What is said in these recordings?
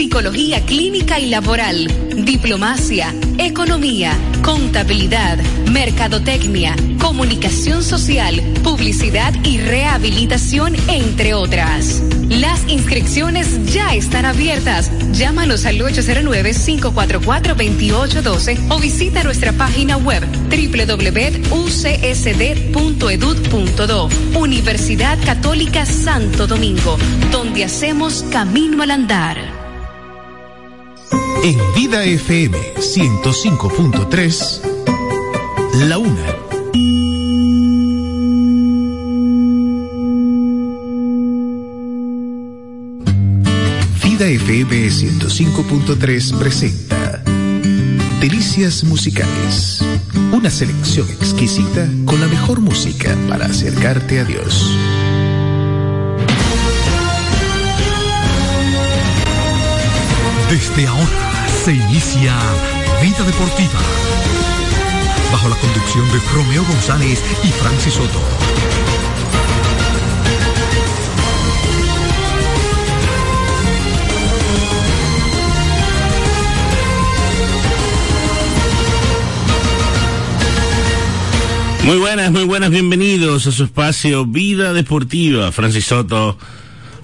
psicología clínica y laboral, diplomacia, economía, contabilidad, mercadotecnia, comunicación social, publicidad y rehabilitación, entre otras. Las inscripciones ya están abiertas. Llámanos al 809-544-2812 o visita nuestra página web www.ucsd.edu.do. Universidad Católica Santo Domingo, donde hacemos camino al andar. En Vida FM 105.3, La Una. Vida FM 105.3 presenta Delicias Musicales. Una selección exquisita con la mejor música para acercarte a Dios. Desde ahora se inicia Vida Deportiva. Bajo la conducción de Romeo González y Francis Soto. Muy buenas, muy buenas, bienvenidos a su espacio Vida Deportiva. Francis Soto,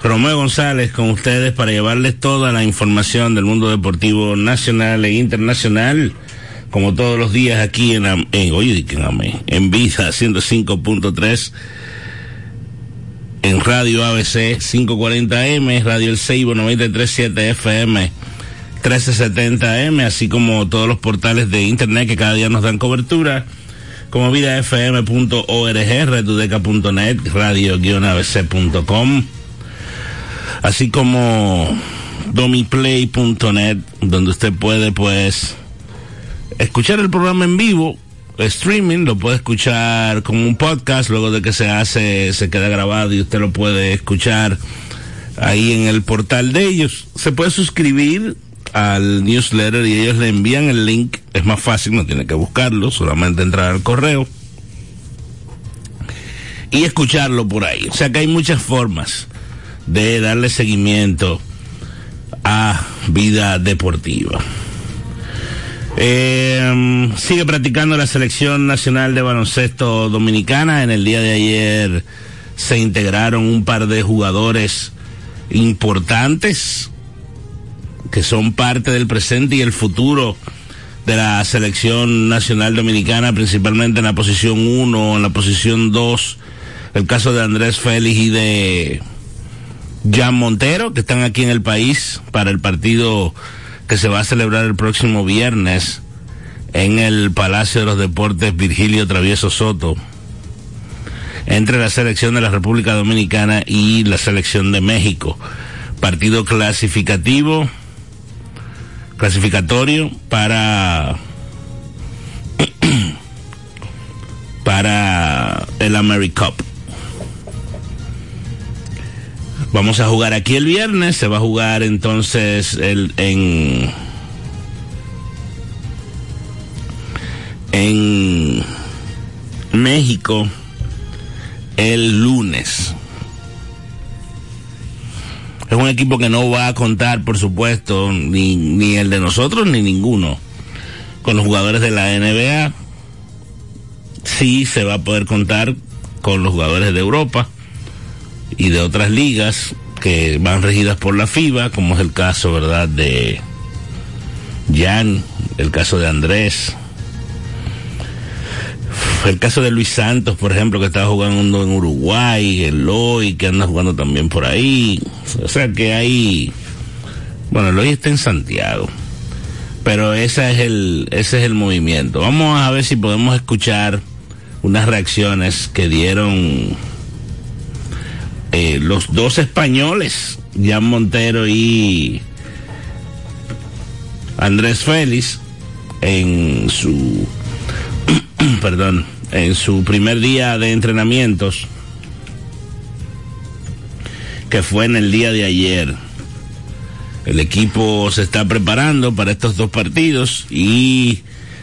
Romeo González con ustedes para llevarles toda la información del mundo deportivo nacional e internacional, como todos los días aquí en, en en, Vida 105.3, en Radio ABC 540M, Radio El Seibo 937 FM. 1370M, así como todos los portales de internet que cada día nos dan cobertura como vidafm.org, redudeca.net, radio-abc.com, así como domiplay.net, donde usted puede pues escuchar el programa en vivo, streaming, lo puede escuchar como un podcast, luego de que se hace, se queda grabado y usted lo puede escuchar ahí en el portal de ellos. Se puede suscribir al newsletter y ellos le envían el link. Es más fácil, no tiene que buscarlo, solamente entrar al correo y escucharlo por ahí. O sea que hay muchas formas de darle seguimiento a vida deportiva. Eh, sigue practicando la selección nacional de baloncesto dominicana. En el día de ayer se integraron un par de jugadores importantes que son parte del presente y el futuro de la selección nacional dominicana, principalmente en la posición 1, en la posición 2, el caso de Andrés Félix y de Jan Montero, que están aquí en el país para el partido que se va a celebrar el próximo viernes en el Palacio de los Deportes Virgilio Travieso Soto, entre la selección de la República Dominicana y la selección de México. Partido clasificativo clasificatorio para para el AmeriCup. Vamos a jugar aquí el viernes, se va a jugar entonces el, en en México el lunes. Es un equipo que no va a contar, por supuesto, ni, ni el de nosotros ni ninguno con los jugadores de la NBA. Sí se va a poder contar con los jugadores de Europa y de otras ligas que van regidas por la FIBA, como es el caso, ¿verdad?, de Jan, el caso de Andrés, el caso de Luis Santos, por ejemplo, que estaba jugando en Uruguay, Eloy, que anda jugando también por ahí. O sea que hay, bueno, Eloy está en Santiago. Pero ese es el, ese es el movimiento. Vamos a ver si podemos escuchar unas reacciones que dieron eh, los dos españoles, Jan Montero y Andrés Félix, en su, perdón, en su primer día de entrenamientos, que fue en el día de ayer. El equipo se está preparando para estos dos partidos y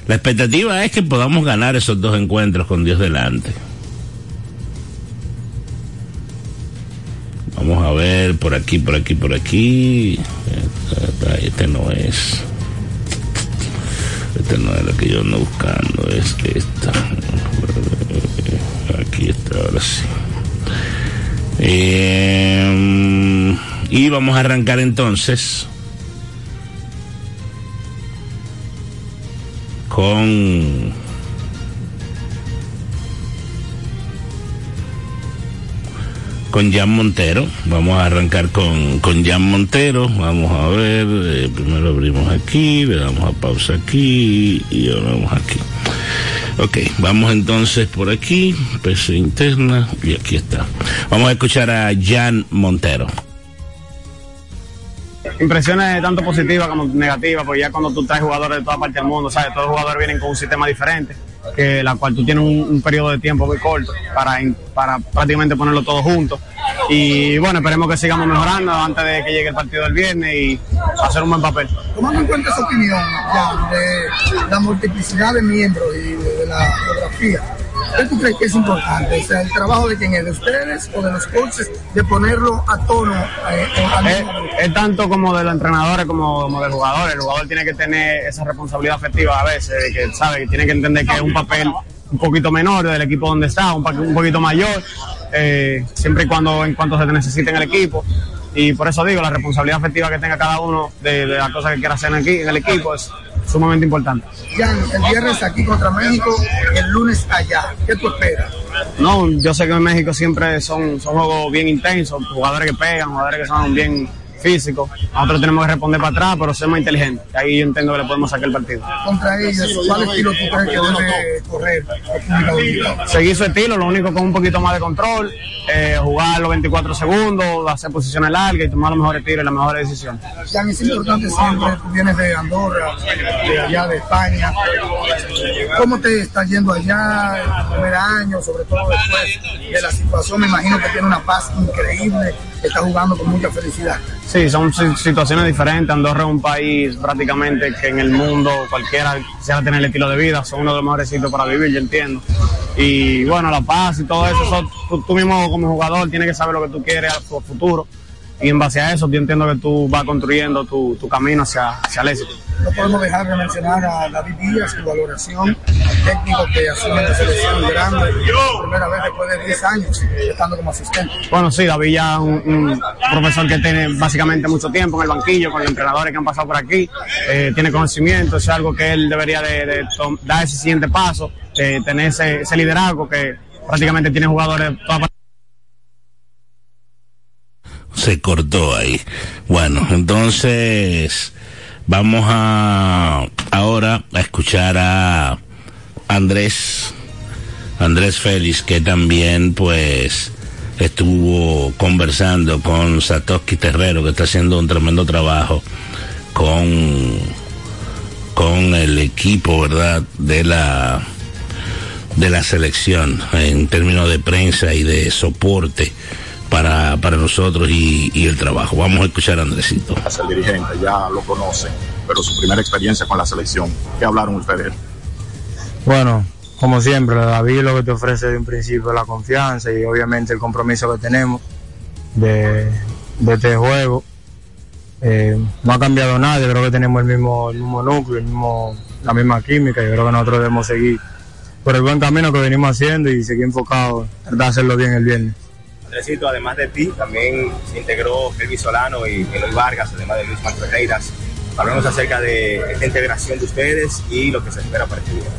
la expectativa es que podamos ganar esos dos encuentros con Dios delante. A ver por aquí, por aquí, por aquí. este no es. Este no es lo que yo ando buscando, es esta. Aquí está, ahora sí. Eh, y vamos a arrancar entonces con con Jan Montero. Vamos a arrancar con, con Jan Montero. Vamos a ver, eh, primero abrimos aquí, le damos a pausa aquí y vamos aquí. Ok, vamos entonces por aquí, PC interna y aquí está. Vamos a escuchar a Jan Montero. Impresiones tanto positivas como negativas, porque ya cuando tú traes jugadores de toda parte del mundo, ¿sabes? Todos los jugadores vienen con un sistema diferente que la cual tú tienes un, un, periodo de tiempo muy corto para, para prácticamente ponerlo todo junto. Y bueno, esperemos que sigamos mejorando antes de que llegue el partido del viernes y hacer un buen papel. Tomando en cuenta esa opinión ya, de la multiplicidad de miembros y de la geografía, ¿Qué tú crees que es importante? O sea, el trabajo de quién es, de ustedes o de los coaches, de ponerlo a tono. Eh, es, es, tanto como de los entrenadores como, como del jugador. El jugador tiene que tener esa responsabilidad afectiva a veces, que sabe que tiene que entender que es un papel un poquito menor del equipo donde está, un, un poquito mayor, eh, siempre y cuando en cuanto se necesite en el equipo. Y por eso digo, la responsabilidad afectiva que tenga cada uno de, de las cosas que quiera hacer aquí en el equipo es sumamente importante. Jan, el viernes aquí contra México, el lunes allá. ¿Qué tú esperas? No, yo sé que en México siempre son, son juegos bien intensos, jugadores que pegan, jugadores que son bien físicos. Nosotros tenemos que responder para atrás, pero ser más inteligentes. Ahí yo entiendo que le podemos sacar el partido. Contra ellos, ¿cuál estilo tú crees que debe correr? Seguir su estilo, lo único con un poquito más de control, eh, jugar los 24 segundos, hacer posiciones largas y tomar los mejores tiros y las mejores decisiones. Jan, es importante siempre, tú vienes de Andorra, de allá de España. ¿Cómo te está yendo allá el primer año, sobre todo después de la situación? Me imagino que tiene una paz increíble, está jugando con mucha felicidad. Sí, son situaciones diferentes. Andorra es un país prácticamente que en el mundo cualquiera quisiera tener el estilo de vida. Son uno de los mejores sitios para vivir, yo entiendo. Y bueno, la paz y todo eso, eso tú, tú, mismo como jugador tienes que saber lo que tú quieres a tu futuro. Y en base a eso, yo entiendo que tú vas construyendo tu, tu camino hacia, hacia el éxito. No podemos dejar de mencionar a David Díaz, su valoración, al técnico que asume la selección grande por primera vez después de 10 años estando como asistente. Bueno, sí, David ya es un, un, profesor que tiene básicamente mucho tiempo en el banquillo con los entrenadores que han pasado por aquí, eh, tiene conocimiento, es algo que él debería de, de dar ese siguiente paso, de tener ese, ese liderazgo que prácticamente tiene jugadores de toda se cortó ahí. Bueno, entonces vamos a ahora a escuchar a Andrés Andrés Félix que también pues estuvo conversando con Satoshi Terrero que está haciendo un tremendo trabajo con con el equipo verdad de la de la selección en términos de prensa y de soporte para, para nosotros y, y, el trabajo. Vamos a escuchar a Andresito. Es el dirigente, ya lo conoce, pero su primera experiencia con la selección, ¿qué hablaron ustedes? Bueno, como siempre, David lo que te ofrece de un principio la confianza y obviamente el compromiso que tenemos de, de este juego. Eh, no ha cambiado nada, yo creo que tenemos el mismo, el mismo núcleo, el mismo, la misma química, yo creo que nosotros debemos seguir por el buen camino que venimos haciendo y seguir enfocados en hacerlo bien el viernes. Además de ti, también se integró Kelvin Solano y Eloy Vargas, además de Luis Ferreiras. Hablemos acerca de esta integración de ustedes y lo que se espera para este día.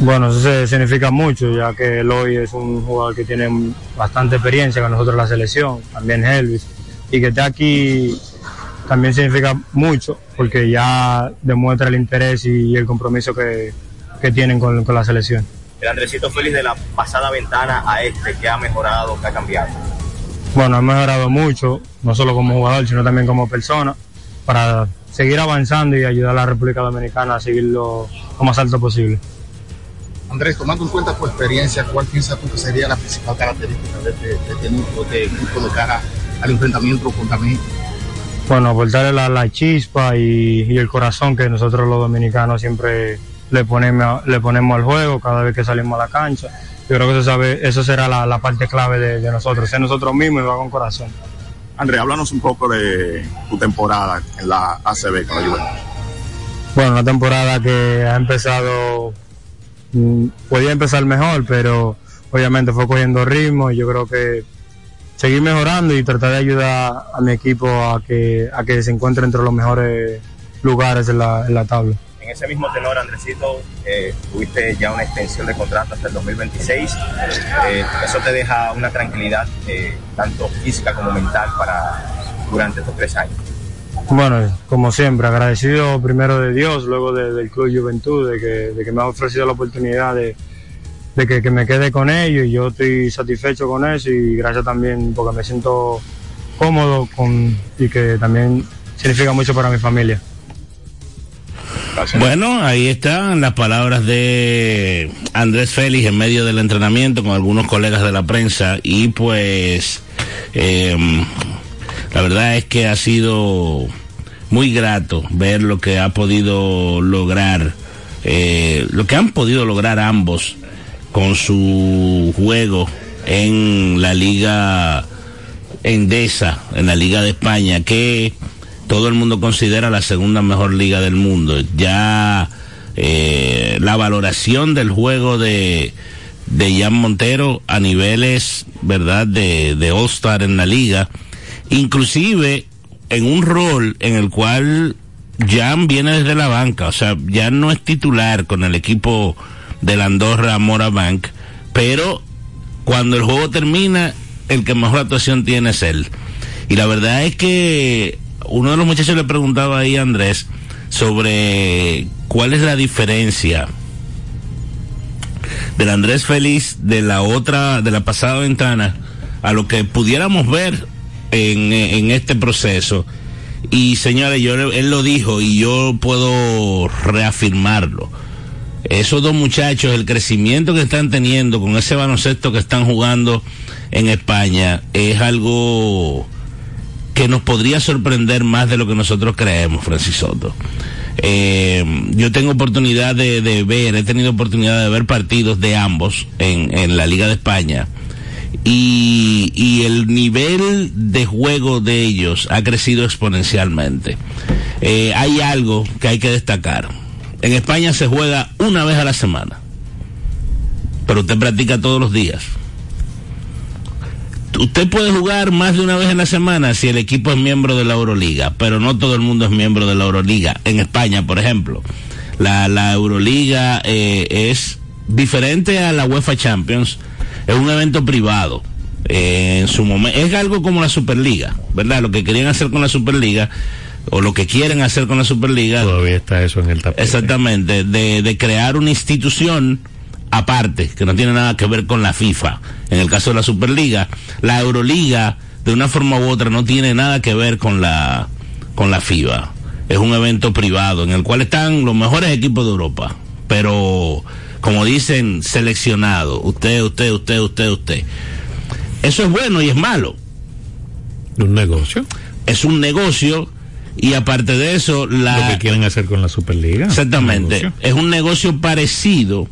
Bueno, eso significa mucho, ya que Eloy es un jugador que tiene bastante experiencia con nosotros en la selección, también Elvis, y que esté aquí también significa mucho, porque ya demuestra el interés y el compromiso que, tienen con la selección el Andresito Félix de la pasada ventana a este, que ha mejorado, que ha cambiado? Bueno, ha mejorado mucho, no solo como jugador, sino también como persona, para seguir avanzando y ayudar a la República Dominicana a seguirlo lo más alto posible. Andrés, tomando en cuenta tu experiencia, ¿cuál piensas tú que sería la principal característica de este, de este núcleo, de cara al enfrentamiento contra México? Bueno, aportarle la, la chispa y, y el corazón que nosotros los dominicanos siempre le ponemos, le ponemos al juego cada vez que salimos a la cancha. Yo creo que eso, sabe, eso será la, la parte clave de, de, nosotros, ser nosotros mismos y va con corazón. André, háblanos un poco de tu temporada en la ACB con la Juventus. Bueno, una temporada que ha empezado, mm, podía empezar mejor, pero obviamente fue cogiendo ritmo y yo creo que seguir mejorando y tratar de ayudar a mi equipo a que, a que se encuentre entre los mejores lugares en la, en la tabla. En ese mismo tenor, Andresito, eh, tuviste ya una extensión de contrato hasta el 2026. Eh, eso te deja una tranquilidad, eh, tanto física como mental, para durante estos tres años. Bueno, como siempre, agradecido primero de Dios, luego de- del Club Juventud, de que, me ha ofrecido la oportunidad de, de que, que me quede con ellos y yo estoy satisfecho con eso y gracias también porque me siento cómodo con, y que también significa mucho para mi familia. Bueno, ahí están las palabras de Andrés Félix en medio del entrenamiento con algunos colegas de la prensa y pues eh, la verdad es que ha sido muy grato ver lo que ha podido lograr, eh, lo que han podido lograr ambos con su juego en la liga Endesa, en la liga de España, que todo el mundo considera la segunda mejor liga del mundo. Ya eh, la valoración del juego de, de Jan Montero a niveles, ¿verdad?, de, de All-Star en la liga, inclusive en un rol en el cual Jan viene desde la banca, o sea, ya no es titular con el equipo de la Andorra Morabank, pero cuando el juego termina, el que mejor actuación tiene es él. Y la verdad es que uno de los muchachos le preguntaba ahí a Andrés sobre cuál es la diferencia del Andrés Feliz de la otra, de la pasada ventana, a lo que pudiéramos ver en, en este proceso. Y señores, yo, él lo dijo y yo puedo reafirmarlo. Esos dos muchachos, el crecimiento que están teniendo con ese baloncesto que están jugando en España es algo que nos podría sorprender más de lo que nosotros creemos, Francis Soto. Eh, yo tengo oportunidad de, ver, he tenido oportunidad de ver partidos de ambos en, en la Liga de España y, y, el nivel de juego de ellos ha crecido exponencialmente. Eh, hay algo que hay que destacar. En España se juega una vez a la semana, pero usted practica todos los días usted puede jugar más de una vez en la semana si el equipo es miembro de la Euroliga, pero no todo el mundo es miembro de la Euroliga. En España, por ejemplo, la, la Euroliga eh, es diferente a la UEFA Champions, es un evento privado. Eh, en su momento es algo como la Superliga, ¿verdad? Lo que querían hacer con la Superliga o lo que quieren hacer con la Superliga. Todavía está eso en el tapete. Exactamente, de, de crear una institución aparte, que no tiene nada que ver con la FIFA. En el caso de la Superliga, la Euroliga, de una forma u otra, no tiene nada que ver con la, con la FIBA. Es un evento privado en el cual están los mejores equipos de Europa. Pero, como dicen, seleccionado. Usted, usted, usted, usted, usted. Eso es bueno y es malo. ¿Un negocio? Es un negocio y aparte de eso, la... Lo que quieren hacer con la Superliga. Exactamente. ¿Un es un negocio parecido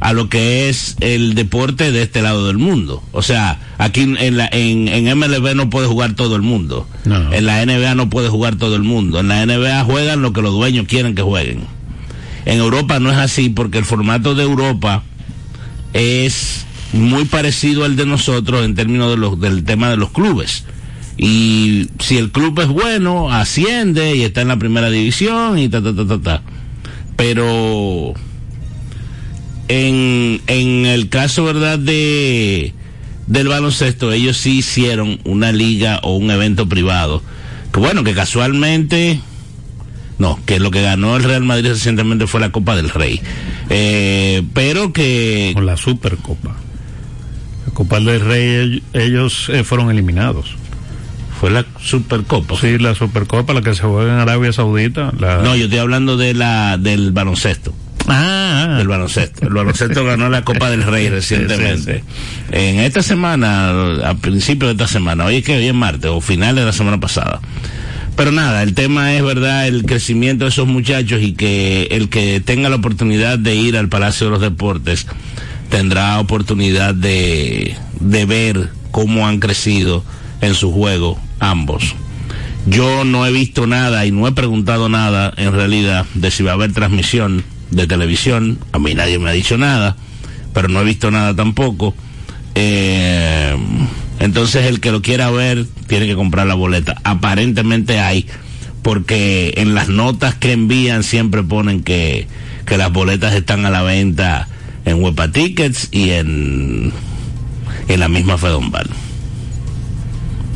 a lo que es el deporte de este lado del mundo. O sea, aquí en, la, en, en MLB no puede jugar todo el mundo. No. En la NBA no puede jugar todo el mundo. En la NBA juegan lo que los dueños quieren que jueguen. En Europa no es así porque el formato de Europa es muy parecido al de nosotros en términos de los, del tema de los clubes. Y si el club es bueno, asciende y está en la primera división y ta, ta, ta, ta, ta. Pero en, en el caso, ¿verdad? De, del baloncesto, ellos sí hicieron una liga o un evento privado. Que bueno, que casualmente, no, que lo que ganó el Real Madrid recientemente fue la Copa del Rey. Eh, pero que... Con la Supercopa. La Copa del Rey, ellos eh, fueron eliminados. Fue la Supercopa. Sí, la Supercopa, la que se juega en Arabia Saudita. La... No, yo estoy hablando de la del baloncesto. Ah, del baloncesto. El baloncesto ganó la Copa del Rey recientemente. Sí, sí. En esta semana, a principios de esta semana, hoy es que hoy es martes o finales de la semana pasada. Pero nada, el tema es verdad el crecimiento de esos muchachos y que el que tenga la oportunidad de ir al Palacio de los Deportes tendrá oportunidad de, de ver cómo han crecido en su juego, ambos. Yo no he visto nada y no he preguntado nada en realidad de si va a haber transmisión de televisión. A mí nadie me ha dicho nada, pero no he visto nada tampoco. Eh, entonces el que lo quiera ver tiene que comprar la boleta. Aparentemente hay, porque en las notas que envían siempre ponen que, que las boletas están a la venta en Huepa Tickets y en, en la misma Fedombal.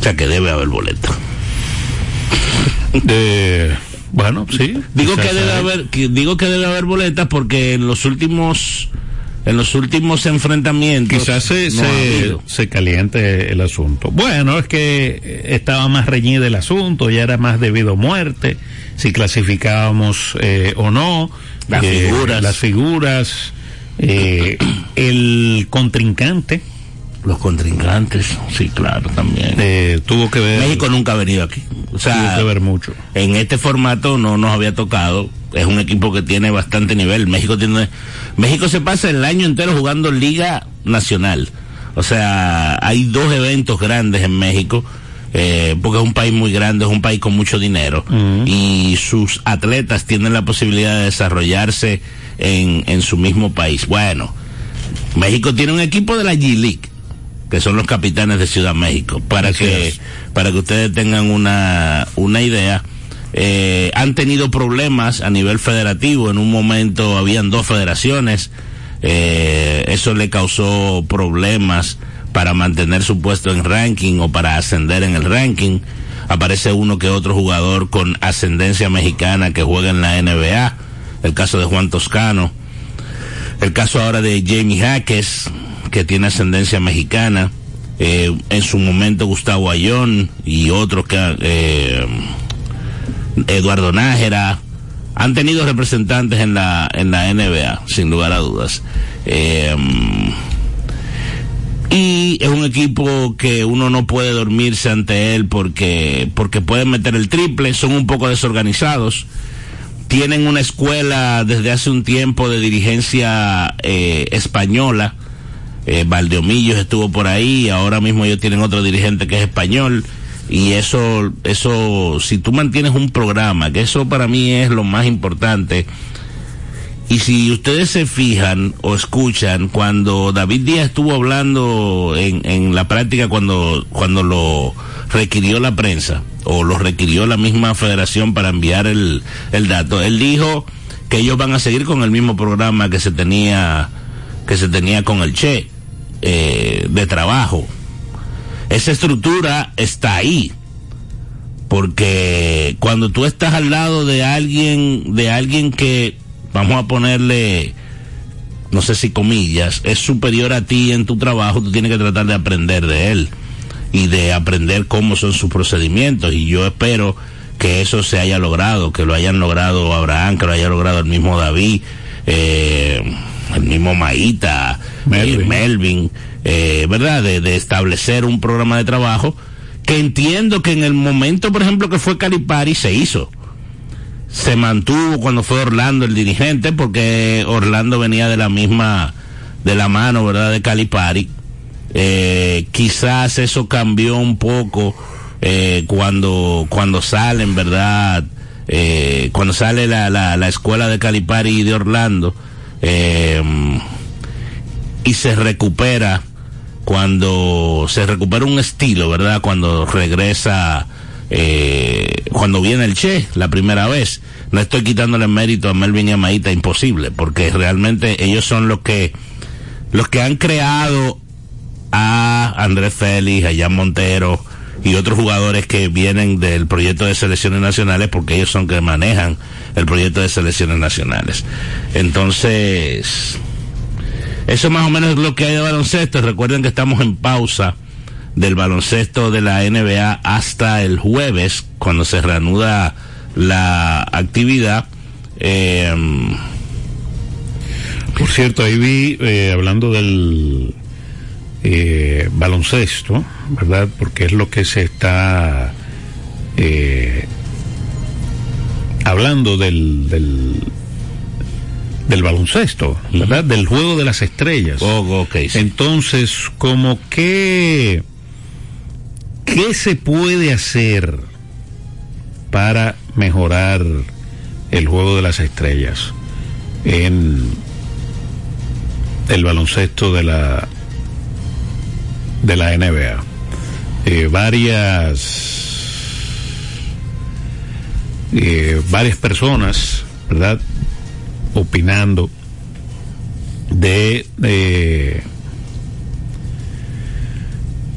O sea que debe haber boleta. De, bueno, sí. Digo que debe haber, que- digo que debe haber boletas porque en los últimos, en los últimos enfrentamientos Quizás se, no se, caliente el asunto. Bueno, es que estaba más reñido el asunto, ya era más debido a muerte, si clasificábamos eh, o no. Las eh, figuras. Las figuras, eh, el contrincante Los contrincantes, sí, claro, también. eh, tuvo que ver, México nunca ha venido aquí. O sea, que ver mucho. en este formato no nos había tocado. Es un equipo que tiene bastante nivel. México tiene, México se pasa el año entero jugando Liga Nacional. O sea, hay dos eventos grandes en México. eh, porque es un país muy grande, es un país con mucho dinero y sus atletas tienen la posibilidad de desarrollarse en, en su mismo país. Bueno, México tiene un equipo de la G-League, que son los capitanes de Ciudad México, para Así que es. para que ustedes tengan una, una idea. Eh, han tenido problemas a nivel federativo. En un momento habían dos federaciones. Eh, eso le causó problemas para mantener su puesto en ranking o para ascender en el ranking. Aparece uno que otro jugador con ascendencia mexicana que juega en la NBA. El caso de Juan Toscano. El caso ahora de Jamie Jaques, que tiene ascendencia mexicana. Eh, en su momento Gustavo Ayón y otros que... eh, Eduardo Nájera. Han tenido representantes en la, en la NBA, sin lugar a dudas. Eh, y es un equipo que uno no puede dormirse ante él porque, porque pueden meter el triple, son un poco desorganizados tienen una escuela desde hace un tiempo de dirigencia española. Eh, Valdeomillos estuvo por ahí, ahora mismo ellos tienen otro dirigente que es español. Y eso, eso, si tú mantienes un programa, que eso para mí es lo más importante. Y si ustedes se fijan o escuchan, cuando David Díaz estuvo hablando en, en la práctica, cuando, cuando lo requirió la prensa, o lo requirió la misma federación para enviar el, el dato, él dijo que ellos van a seguir con el mismo programa que se tenía, que se tenía con el Che, eh, de trabajo. Esa estructura está ahí porque cuando tú estás al lado de alguien de alguien que vamos a ponerle no sé si comillas es superior a ti en tu trabajo tú tienes que tratar de aprender de él y de aprender cómo son sus procedimientos y yo espero que eso se haya logrado que lo hayan logrado Abraham que lo haya logrado el mismo David eh, el mismo Maíta Melvin. eh, Melvin eh, verdad de, de establecer un programa de trabajo que entiendo que en el momento, por ejemplo, que fue Calipari, se hizo. Se mantuvo cuando fue Orlando el dirigente, porque Orlando venía de la misma, de la mano, ¿verdad?, de Calipari. Eh, quizás eso cambió un poco eh, cuando, cuando salen, ¿verdad? Eh, cuando sale la, la, la escuela de Calipari y de Orlando. Eh, y se recupera cuando se recupera un estilo, ¿verdad? Cuando regresa, eh, cuando viene el Che la primera vez. No estoy quitándole mérito a Melvin y a Maíta, imposible, porque realmente ellos son los que, los que han creado a Andrés Félix, a Jan Montero y otros jugadores que vienen del proyecto de selecciones nacionales, porque ellos son que manejan el proyecto de selecciones nacionales. Entonces, eso más o menos es lo que hay de baloncesto. Recuerden que estamos en pausa del baloncesto de la NBA hasta el jueves, cuando se reanuda la actividad. Eh, Por cierto, ahí vi, eh, hablando del eh, baloncesto, ¿verdad? Porque es lo que se está eh, hablando del, del, del baloncesto, ¿verdad? Del juego de las estrellas. oh, ok, sí. Entonces, como que ¿qué se puede hacer para mejorar el juego de las estrellas en el baloncesto de la de la NBA? Eh, varias eh, varias personas, ¿verdad? Opinando de, de,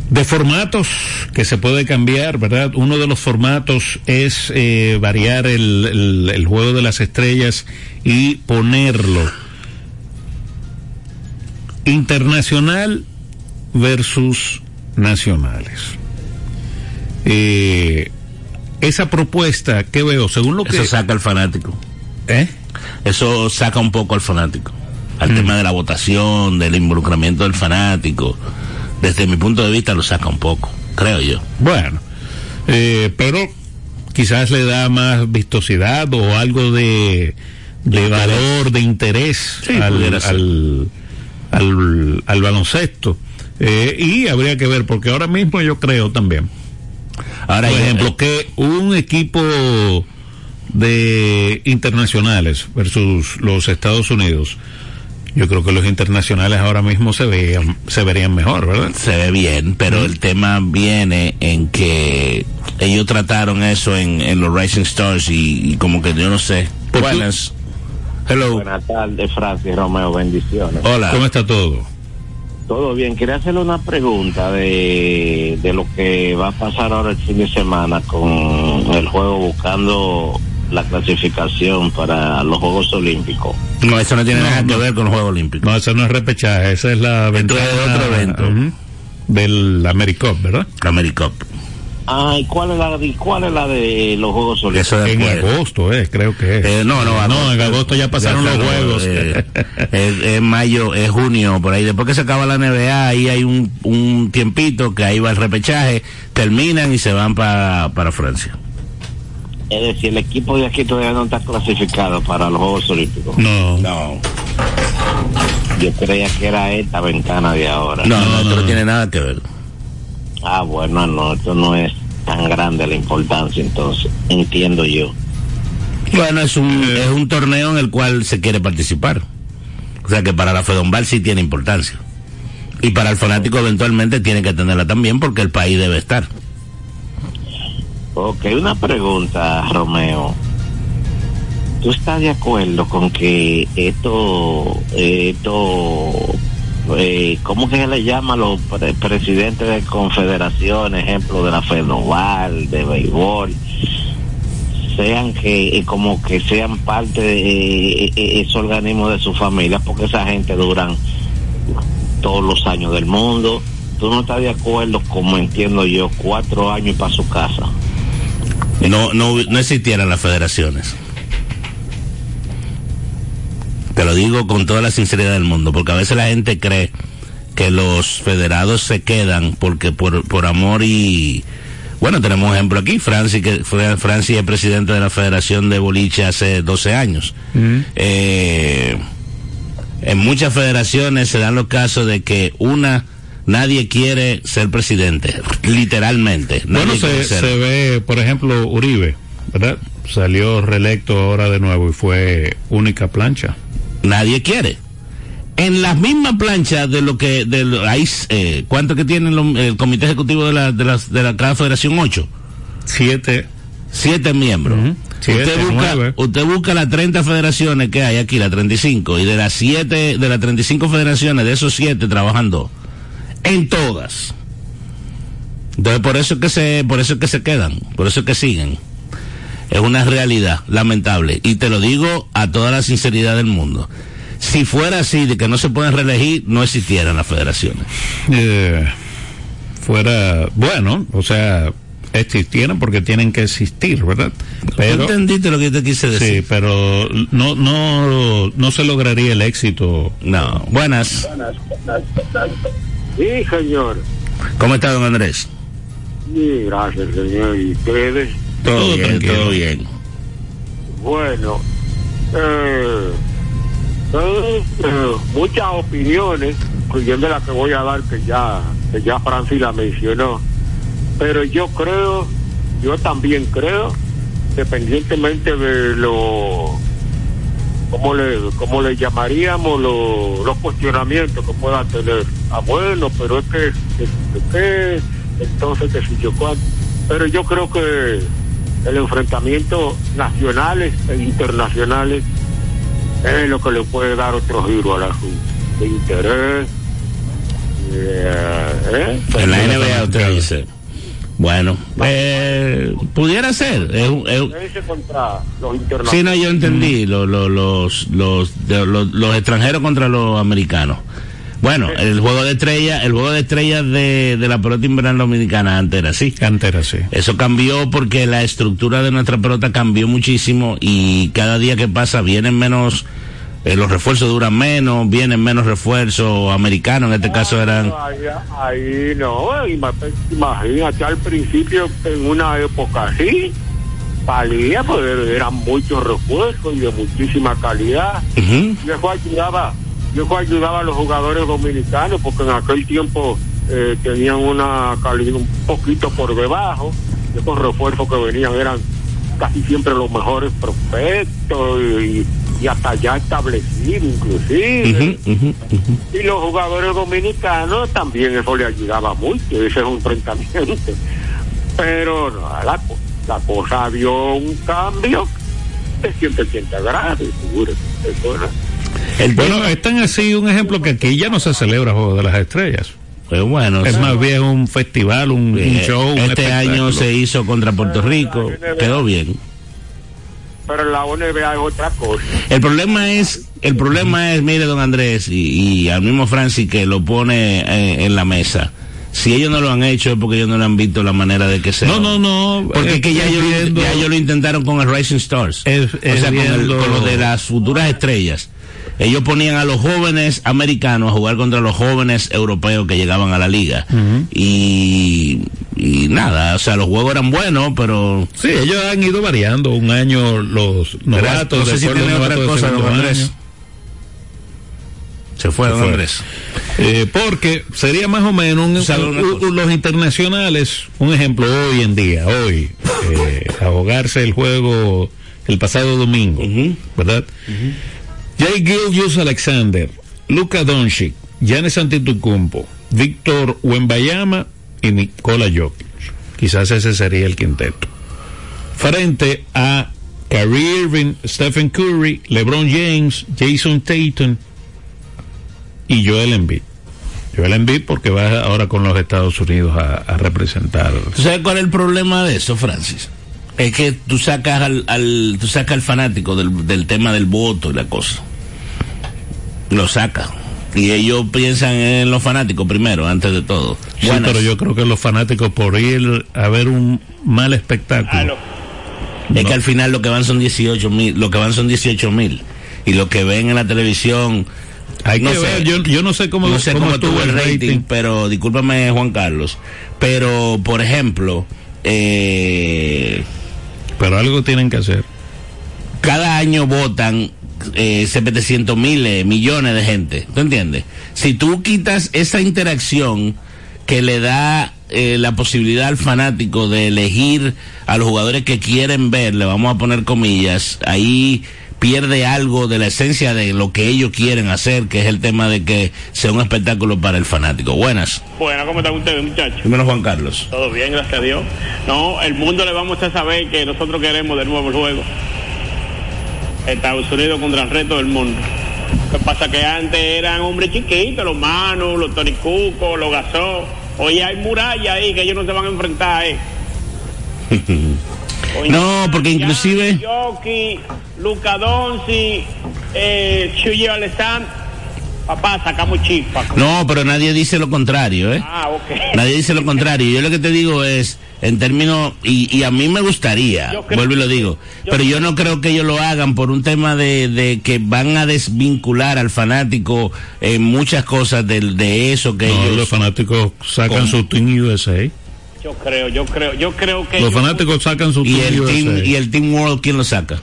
de formatos que se puede cambiar, ¿verdad? Uno de los formatos es eh, variar el, el, el juego de las estrellas y ponerlo internacional versus nacionales. Eh, esa propuesta que veo, según lo que... Eso saca al fanático. ¿Eh? Eso saca un poco al fanático. Al Mm. tema de la votación, del involucramiento del fanático. Desde mi punto de vista lo saca un poco, creo yo. Bueno, eh, pero quizás le da más vistosidad o algo de, de valor, de interés Sí, al, al, al baloncesto. Eh, y habría que ver, porque ahora mismo yo creo también, Ahora, por yo- ejemplo, que un equipo de internacionales versus los Estados Unidos, yo creo que los internacionales ahora mismo se veían, se verían mejor, ¿verdad? se ve bien, pero el tema viene en que ellos trataron eso en, en los Rising Stars y, y como que yo no sé. Pues Buenas. Hello. Buenas tardes, Francis Romeo, bendiciones. Hola. ¿Cómo está todo? Todo bien, quería hacerle una pregunta de, de lo que va a pasar ahora el fin de semana con el juego buscando la clasificación para los Juegos Olímpicos. No, eso no tiene No, nada que no. ver con los Juegos Olímpicos. No, eso no es repechaje, esa es la ventaja es otro evento. ujú, del AmeriCup, ¿verdad? AmeriCup. Ah, ¿y cuál es la de, cuál es la de los Juegos Olímpicos? Eso En agosto, eh, creo que es. Eh, no, no, no, en agosto ya pasaron Ya los juegos. eh, es, es mayo, es junio, por ahí. Después que se acaba la NBA, ahí hay un, un tiempito que ahí va el repechaje, terminan y se van para, para Francia. Es decir, el equipo de aquí todavía no está clasificado para los Juegos Olímpicos. no, No, Yo creía que era esta ventana de ahora. no, no, no, no no. tiene nada que ver. Ah, bueno, no, esto no es tan grande la importancia, entonces, entiendo yo. Bueno, es un, es un torneo en el cual se quiere participar. O sea que para la Fedombal sí tiene importancia. Y para el fanático eventualmente tiene que tenerla también porque el país debe estar. Ok, una pregunta, Romeo. ¿Tú estás de acuerdo con que esto, esto, eh, ¿cómo que se le llama a los pre- presidentes de confederación, ejemplo de la FEDOVAL, de béisbol, sean que, eh, como que sean parte de eh, eh, ese organismo de su familia, porque esa gente duran todos los años del mundo? ¿Tú no estás de acuerdo, como entiendo yo, cuatro años para su casa? No, no, no existieran las federaciones. Te lo digo con toda la sinceridad del mundo, porque a veces la gente cree que los federados se quedan porque por, por amor y bueno, tenemos un ejemplo aquí, Francis, que fue Francis es presidente de la Federación de Boliche hace 12 años. Eh, en muchas federaciones se dan los casos de que una nadie quiere ser presidente, literalmente. Bueno, se, se ve, por ejemplo, Uribe, ¿verdad? Salió reelecto ahora de nuevo y fue única plancha. Nadie quiere. En las mismas planchas de lo que, de lo- ahí, eh, ¿cuánto que tiene lo- el comité ejecutivo de la, de la, de la cada federación? Ocho. Siete. Siete miembros. Siete, usted, busca, nueve. usted busca las 30 federaciones que hay aquí, las 35, y de las siete, de las 35 federaciones, de esos siete trabajan dos. En todas. Entonces por eso es que se, por eso es que se quedan, por eso es que siguen. Es una realidad lamentable. Y te lo digo a toda la sinceridad del mundo. Si fuera así, de que no se pueden reelegir, no existieran las federaciones. Eh, fuera, bueno, o sea, existieran porque tienen que existir, ¿verdad? Pero, ¿Entendiste lo que te quise decir? sí, pero no, no, no se lograría el éxito. No. Buenas. Sí, señor. ¿Cómo está, don Andrés? Sí, gracias, señor. ¿Y ustedes? Todo, Todo bien, tranquilo. todo bien. Bueno, eh, eh, eh, muchas opiniones, incluyendo la que voy a dar, que ya, que ya Francis la mencionó. pero yo creo, yo también creo, dependientemente de lo, ¿cómo le, cómo le llamaríamos lo- los cuestionamientos que pueda tener? Ah, bueno, pero es que, es que, entonces que si yo cuánto. Pero yo creo que el enfrentamiento nacionales e internacionales es lo que le puede dar otro giro a la de interés. Eh, ¿eh? En la NBA usted dice. Bueno, eh, pudiera ser. Es es contra los Sí, internacionales. no, yo entendí. Lo- lo- los, los, los, los extranjeros contra los americanos. Bueno, el juego de estrellas, el juego de estrellas de, de la pelota invernal dominicana antes era así. Antes era así. Eso cambió porque la estructura de nuestra pelota cambió muchísimo y cada día que pasa vienen menos, eh, los refuerzos duran menos, vienen menos refuerzos americanos, en este caso eran... Ahí, ahí no, ima- imagínate al principio en una época así, valía, pues eran muchos refuerzos y de muchísima calidad. Ujú. Y eso ayudaba, y eso ayudaba a los jugadores dominicanos porque en aquel tiempo eh, tenían una calidad un poquito por debajo, esos refuerzos que venían eran casi siempre los mejores prospectos y, y hasta ya establecidos inclusive. Y los jugadores dominicanos también eso le ayudaba mucho, ese es un enfrentamiento. Pero no, la cosa dio un cambio de 180 grados, seguro. Eso era- El Bueno, tema- es tan así un ejemplo que aquí ya no se celebra Juego de las Estrellas. pues bueno, Es sí. más bien un festival, un, un show. un este año se hizo contra Puerto Rico, quedó bien. Pero la NBA es otra cosa. El problema es, el problema es, mire, don Andrés y, y al mismo Francis que lo pone eh, en la mesa. Si ellos no lo han hecho es porque ellos no le han visto la manera de que sea. No, no, no. Porque es que ya ellos, ya ellos lo intentaron con el Rising Stars. Es- o es sea, con, el- con lo de las futuras estrellas. Ellos ponían a los jóvenes americanos a jugar contra los jóvenes europeos que llegaban a la liga. y, y nada, o sea, los juegos eran buenos, pero Sí, ellos han ido variando. Un año los novatos, no sé si tiene otra cosa, Andrés. se fue, don. Andrés. Eh, porque sería más o menos un- los internacionales, un ejemplo hoy en día, hoy, eh, a jugarse el juego el pasado domingo, ¿verdad? Jay Gilgius Alexander, Luka Doncic, Giannis Antetokounmpo, Víctor Wembayama y Nikola Jokic. Quizás ese sería el quinteto. Frente a Kyrie Irving, Stephen Curry, LeBron James, Jason Tatum y Joel Embiid. Joel Embiid porque va ahora con los Estados Unidos a, a representar. ¿Tú sabes cuál es el problema de eso, Francis? Es que tú sacas al, al- tú sacas al fanático del, del tema del voto y la cosa. Lo sacas. Y ellos piensan en los fanáticos primero, antes de todo. Sí, Buenas. pero yo creo que los fanáticos por ir a ver un mal espectáculo. Es No. que al final lo que van son 18 mil, lo que van son 18 mil. Y lo que ven en la televisión. Hay no que sé. ver, yo, yo no sé cómo, no sé cómo, estuvo estuvo el rating, pero discúlpame Juan Carlos. Pero, por ejemplo, eh, Pero algo tienen que hacer. cada año votan eh, 700 mil eh, millones de gente. ¿Tú entiendes? Si tú quitas esa interacción que le da eh, la posibilidad al fanático de elegir a los jugadores que quieren ver, le vamos a poner comillas, ahí pierde algo de la esencia de lo que ellos quieren hacer, que es el tema de que sea un espectáculo para el fanático. Buenas. Bueno, ¿cómo están ustedes, muchachos? Primero Juan Carlos. Todo bien, gracias a Dios. No, el mundo le vamos a saber que nosotros queremos de nuevo el juego. Estados Unidos contra el resto del mundo. Lo que pasa que antes eran hombres chiquitos, los Manos, los Toricucos, los Gasó. Hoy hay muralla ahí que ellos no se van a enfrentar, ¿eh? No, porque inclusive... Yoki, Luca Donzi, eh, Chuyo Alessandro. Papá, sacamos chispa. No, pero nadie dice lo contrario, ¿eh? Ah, ok. Nadie dice lo contrario. Yo lo que te digo es, en términos, y, y a mí me gustaría, vuelvo y lo digo, yo- pero yo no creo que ellos lo hagan por un tema de, de que van a desvincular al fanático en muchas cosas de, de eso que No, ellos... los fanáticos sacan Con- su Team USA. Yo creo, yo creo, yo creo que Los fanáticos sacan su y Team el, team, y el Team World, ¿quién lo saca?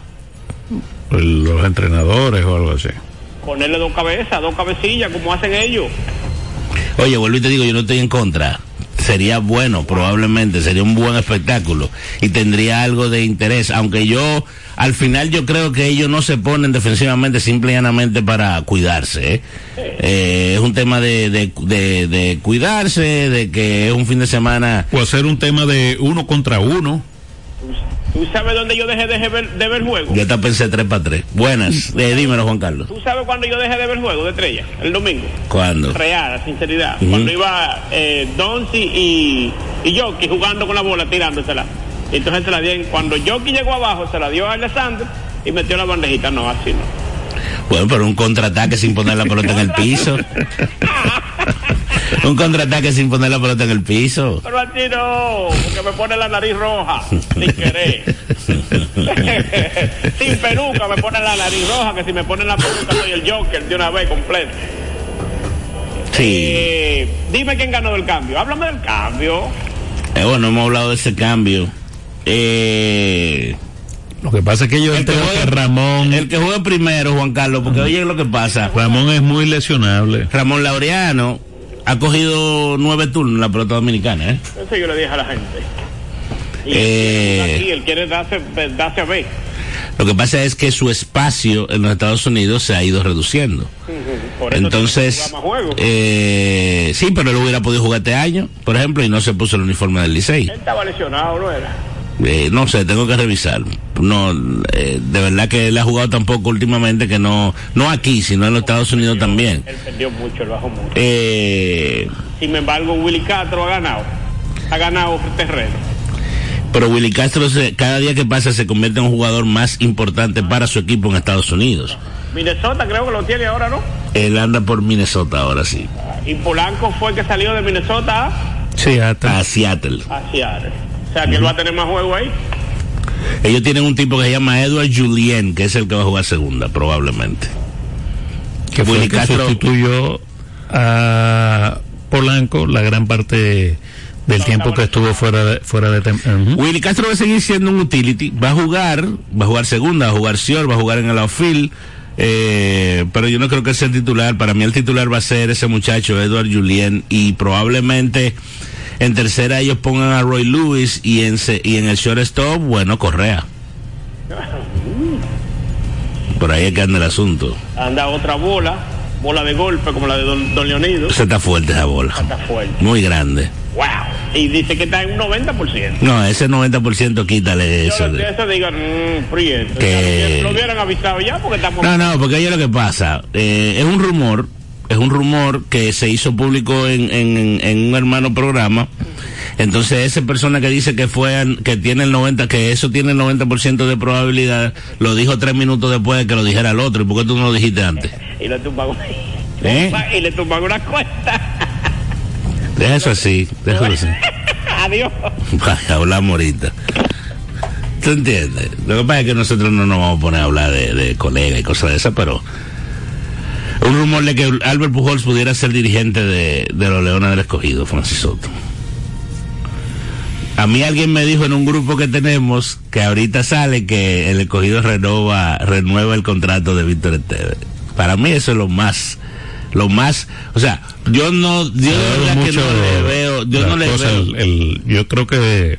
Los entrenadores o algo así. ponerle dos cabezas, dos cabecillas, como hacen ellos. Oye, vuelvo y te digo, yo no estoy en contra, sería bueno, probablemente, sería un buen espectáculo y tendría algo de interés, aunque yo, al final yo creo que ellos no se ponen defensivamente simple y llanamente para cuidarse. ¿eh? Eh, es un tema de, de, de, de cuidarse, de que es un fin de semana. O hacer un tema de uno contra uno. ¿Tú sabes dónde yo dejé de ver, de ver juego? Yo te pensé 3 para 3. Buenas, eh, dímelo Juan Carlos. ¿Tú sabes cuándo yo dejé de ver juego de estrella? El domingo. ¿Cuándo? Real, sinceridad. Cuando iba eh, Donzi y, y Jockey jugando con la bola, tirándosela. Entonces se la di, cuando Jockey llegó abajo, se la dio a Alessandro y metió la bandejita. No, así no. Bueno, pero un contraataque sin poner la pelota en el piso. un contraataque sin poner la pelota en el piso. Pero a ti no, porque me pone la nariz roja, sin querer. sin peluca me pone la nariz roja, que si me ponen la peluca soy el Joker de una vez completo. Sí. Eh, dime quién ganó del cambio. Háblame del cambio. Eh, bueno, hemos hablado de ese cambio. Eh, Lo que pasa es que yo El que juega- que Ramón, el que juega primero, Juan Carlos, porque oye lo que pasa. Ramón es muy lesionable. Ramón Laureano ha cogido nueve turnos en la pelota dominicana, ¿eh? Eso yo le dije a la gente. Y Eh. aquí él quiere darse, darse a ver. Lo que pasa es que su espacio en los Estados Unidos se ha ido reduciendo. Por eso Entonces, eh, sí, pero él hubiera podido jugar este año, por ejemplo, y no se puso el uniforme del Licey. Él estaba lesionado, ¿no era? Eh, no sé, tengo que revisar. No, eh, de verdad que él ha jugado tampoco últimamente que no, no aquí, sino en los Estados Unidos también. Él perdió mucho, él bajó mucho. Eh, Sin embargo, Willy Castro ha ganado. Ha ganado terreno. pero Willy Castro se- cada día que pasa se convierte en un jugador más importante para su equipo en Estados Unidos. Minnesota creo que lo tiene ahora, ¿no? Él anda por Minnesota ahora sí. Y Polanco fue el que salió de Minnesota Sí, hasta. A Seattle. a Seattle. O sea, que él va a tener más juego ahí. Ellos tienen un tipo que se llama Edward Julien, que es el que va a jugar segunda, probablemente. que fue Willy el que Castro- sustituyó a Polanco la gran parte del tiempo que estuvo fuera de, fuera de tem- Ujú. Willy Castro va a seguir siendo un utility, va a jugar, va a jugar segunda, va a jugar Sior, va a jugar en el outfield, eh, pero yo no creo que sea el titular, para mí el titular va a ser ese muchacho, Edward Julien, y probablemente en tercera ellos pongan a Roy Lewis y en, se- y en el shortstop, bueno, Correa. Por ahí es que anda el asunto. Anda otra bola, bola de golpe como la de Don, Don Leonido. Se está fuerte esa bola. Está fuerte. Muy grande. Wow. Y dice que está en un 90%. No, ese 90% quítale eso. Yo eso mmm, prieto. Que- Lo hubieran avisado ya porque estamos... No, no, porque oye lo que pasa. Eh, es un rumor, es un rumor que se hizo público en, en, en un hermano programa. Entonces, esa persona que dice que fue, que tiene el 90, que eso tiene el 90% de probabilidad, lo dijo tres minutos después de que lo dijera el otro. ¿Y por qué tú no lo dijiste antes? Y le tumban, ¿Eh? y le tumban una cuenta. Deja eso así, déjalo así. Adiós. Vaya, hablamos ahorita. ¿Tú entiendes? Lo que pasa es que nosotros no nos vamos a poner a hablar de, de colegas y cosas de esas, pero un rumor de que Albert Pujols pudiera ser dirigente de, de los Leones del Escogido, Francis Soto. A mí alguien me dijo en un grupo que tenemos que ahorita sale que el Escogido renova, renueva el contrato de Víctor Esteves. Para mí eso es lo más, lo más, o sea, yo no, yo que no le veo, yo no le cosa, veo. el- el- yo creo que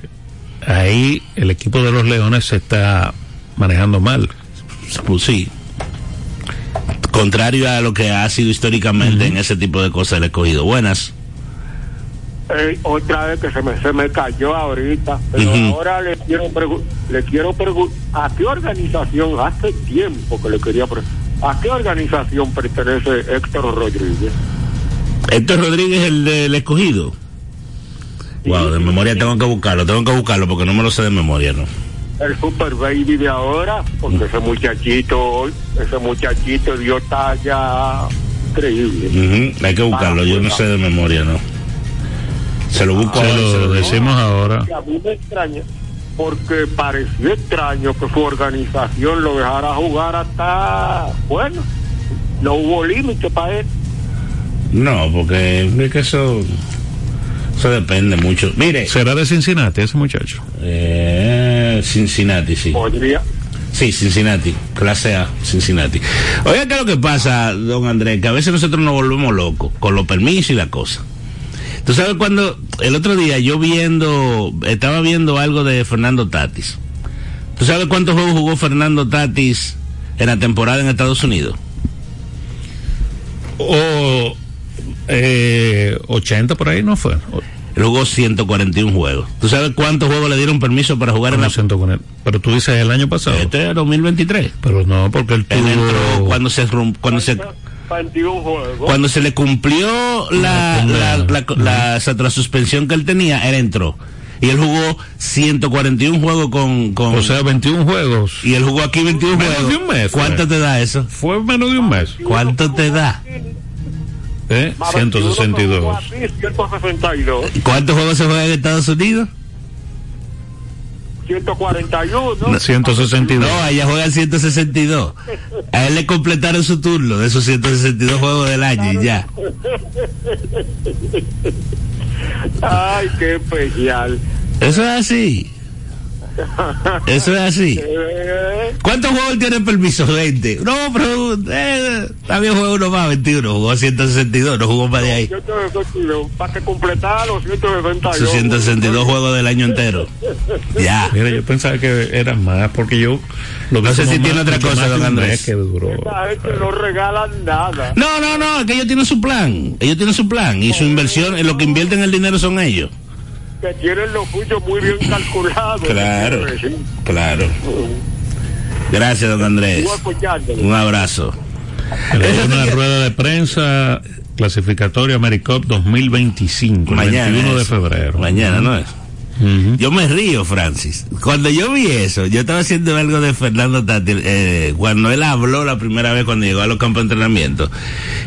ahí el equipo de los Leones se está manejando mal. Pues sí. Contrario a lo que ha sido históricamente en ese tipo de cosas el escogido. Buenas. Eh, otra vez que se me, se me cayó ahorita, pero ahora le quiero le quiero preguntar a qué organización hace tiempo que le quería pre- a qué organización pertenece Héctor Rodríguez. Héctor Rodríguez, el del escogido. Wow, de memoria tengo que buscarlo, tengo que buscarlo porque no me lo sé de memoria, ¿no? El super baby de ahora, porque ese muchachito, ese muchachito dio talla increíble. Ujú, Hay que buscarlo, yo no sé de memoria, ¿no. Se lo busco Se ahora, lo se lo decimos ahora. Y a mí me extraña, porque parecía extraño que su organización lo dejara jugar hasta, bueno, no hubo límite para él. No, porque es que eso, eso depende mucho. Mire, ¿Será de Cincinnati ese muchacho? eh, Cincinnati, sí. Podría, Sí, Cincinnati, clase A, Cincinnati. Oiga, ¿qué es lo que pasa, don Andrés? Que a veces nosotros nos volvemos locos con los permisos y la cosa. Tú sabes cuando, el otro día yo viendo, estaba viendo algo de Fernando Tatis. ¿Tú sabes cuántos juegos jugó Fernando Tatis en la temporada en Estados Unidos? O eh, 80 por ahí no fue. Él jugó 141 juegos. ¿Tú sabes cuántos juegos le dieron permiso para jugar en la... Pero tú dices el año pasado. Este es 2023. Pero no, porque él tuvo... Él entró cuando se, cuando se, 21 juegos. cuando se le cumplió la, la, la, la- la- la suspensión que él tenía, él entró. Y él jugó 141 juegos con, con... O sea, 21 juegos. Y él jugó aquí 21 Menos juegos. de un mes, ¿Cuánto fue. te da eso? Fue menos de un mes. ¿Cuánto te da? ¿Eh? Más 162. 162. ¿Cuántos juegos se juegan en Estados Unidos? 141. 162. No, allá juegan 162. A él le completaron su turno de esos 162 juegos del año y ya. Ay, qué especial. Eso es así. Eso es así. ¿Cuántos juegos tiene permiso? 20. No, pero eh, también jugó uno más, 21. Jugó 162, no jugó más de ahí. 162, para que completara los 162. Sus 162 juegos del año entero. Ya. Mira, yo pensaba que era más, porque yo lo vi No sé si tiene más- otra cosa, don Andrés. que duró. Esta gente no regalan nada. No, no, no, es que ellos tienen su plan. Ellos tienen su plan y su inversión, en lo que invierten el dinero son ellos. Que tienen los suyos muy bien calculados. Claro, claro. Gracias, don Andrés. Un abrazo. Dio una rueda de prensa clasificatoria AmeriCup 2025, el Mañana 21 de es. febrero. Mañana, ¿no es? Yo me río, Francis. Cuando yo vi eso, yo estaba haciendo algo de Fernando Tati, eh, cuando él habló la primera vez cuando llegó a los campos de entrenamiento.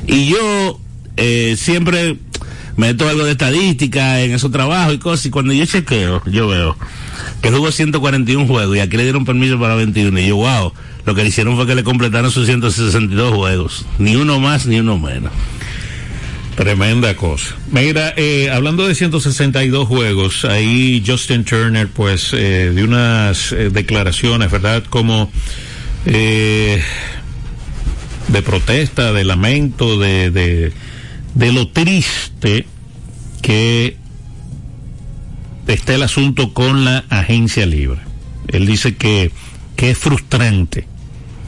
Y yo eh, siempre meto algo de estadística en esos trabajos y cosas, y cuando yo chequeo, yo veo que jugó 141 juegos y aquí le dieron permiso para 21. Y yo, wow, lo que le hicieron fue que le completaron sus 162 juegos. Ni uno más, ni uno menos. Tremenda cosa. Mira, eh, hablando de 162 juegos, ahí Justin Turner, pues, eh, de unas eh, declaraciones, ¿verdad? Como eh, de protesta, de lamento, de, de lo triste que está el asunto con la agencia libre. Él dice que, que es frustrante,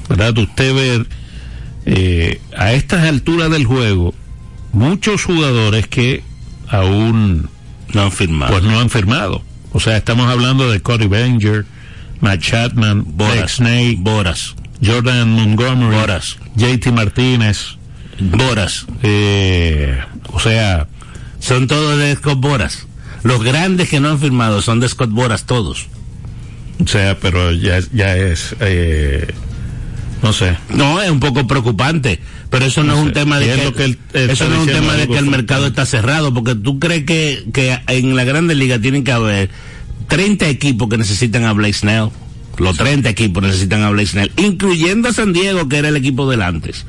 ¿verdad? Usted ver eh, a estas alturas del juego muchos jugadores que aún no han firmado. Pues no han firmado. O sea, estamos hablando de Cody Bellinger, Matt Chapman, Blake Snake, Boras, Jordan Montgomery, Boras, JT Martínez, Boras. Eh, o sea, son todos de Scott Boras. Los grandes que no han firmado son de Scott Boras todos. O sea, pero ya, ya es, eh, no sé. No, es un poco preocupante, pero eso no, No es un tema de que, lo que él, eso no es un tema de que el mercado está cerrado, porque tú crees que, que en la Grande Liga tienen que haber 30 equipos que necesitan a Blake Snell. Los 30 equipos necesitan a Blake Snell, incluyendo a San Diego, que era el equipo del antes.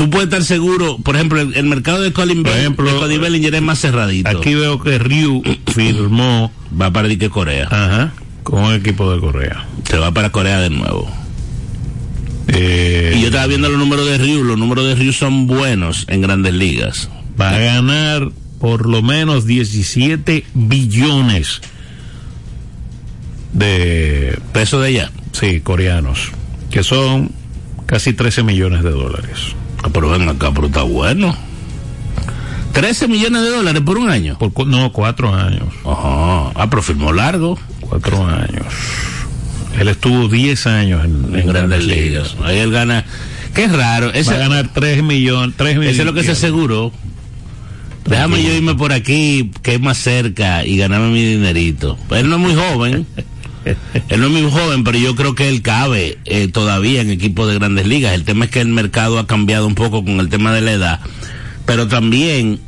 Tú puedes estar seguro, por ejemplo, el, el mercado de Colin Por ejemplo, de Cody Bellinger es más cerradito. Aquí veo que Ryu firmó. Va para que Corea. Ajá. Con un equipo de Corea. Se va para Corea de nuevo. Eh, Y yo estaba viendo los números de Ryu, los números de Ryu son buenos en grandes ligas. va a ganar por lo menos 17 billones de pesos de allá. Sí, coreanos, que son casi 13 millones de dólares. Pero ven acá, pero está bueno. 13 millones de dólares por un año. Por, no, cuatro años. Ajá. Ah, pero firmó largo. Cuatro años. Él estuvo 10 años en, En grandes ligas. Ahí él gana. Qué raro. Ese, Va a ganar 3 millones. 3 millones. ese es lo que se aseguró. Déjame yo irme por aquí, que es más cerca, y ganarme mi dinerito. Él no es muy joven. él no es muy joven, pero yo creo que él cabe eh, todavía en equipos de grandes ligas. El tema es que el mercado ha cambiado un poco con el tema de la edad. Pero también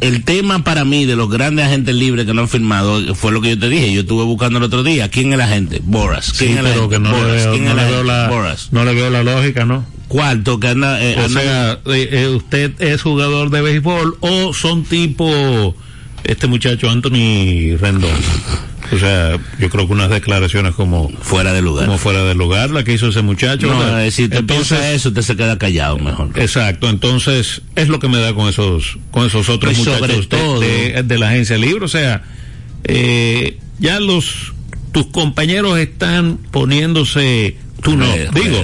el tema para mí de los grandes agentes libres que no han firmado fue lo que yo te dije. Yo estuve buscando el otro día. ¿Quién es el agente? Boras. ¿Quién Sí, es el pero agente? que no, le Boras. veo, ¿Quién no es le veo la, Boras. no le veo la lógica, ¿no? Cuarto, que anda. eh, O anda- sea, eh, eh, usted es jugador de béisbol o son tipo este muchacho Anthony Rendón, O sea, yo creo que unas declaraciones como fuera de lugar. Como fuera de lugar, la que hizo ese muchacho. No, si te piensa eso, usted se queda callado mejor. Exacto, entonces es lo que me da con esos con esos otros muchachos de- todo- de, de la agencia libre, o sea, eh, ya los tus compañeros están poniéndose tú no, digo.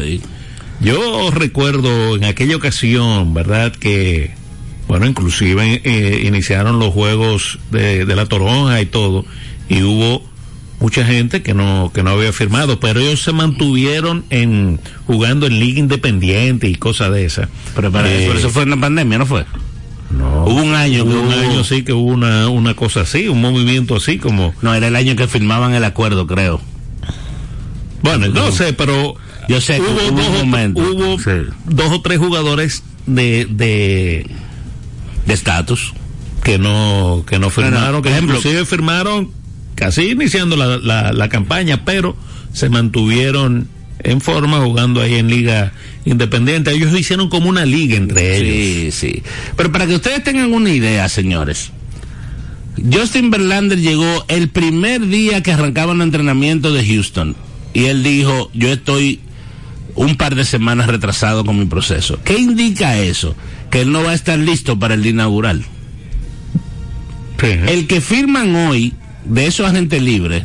Yo recuerdo en aquella ocasión, ¿verdad? Que, bueno, inclusive eh, iniciaron los juegos de, de la toronja y todo, y hubo mucha gente que no, que no había firmado, pero ellos se mantuvieron en, jugando en liga independiente y cosas de esas. Pero para Eh, eso, eso fue en la pandemia, ¿no fue? no. Hubo un año que Hubo un hubo- año sí que hubo una, una cosa así, un movimiento así como... No, era el año que firmaban el acuerdo, creo. Bueno, no sé, pero Yo sé que hubo, hubo un dos, o- momento. hubo Sí. dos o tres jugadores de, de de estatus que no que no firmaron, que ejemplo- inclusive firmaron casi iniciando la, la, la campaña, pero se mantuvieron en forma jugando ahí en liga independiente. Ellos hicieron como una liga entre ellos. Sí, sí. Pero para que ustedes tengan una idea, señores. Justin Verlander llegó el primer día que arrancaban el entrenamiento de Houston. Y él dijo, yo estoy un par de semanas retrasado con mi proceso. ¿Qué indica eso? Que él no va a estar listo para el inaugural. El que firman hoy de esos agentes libres,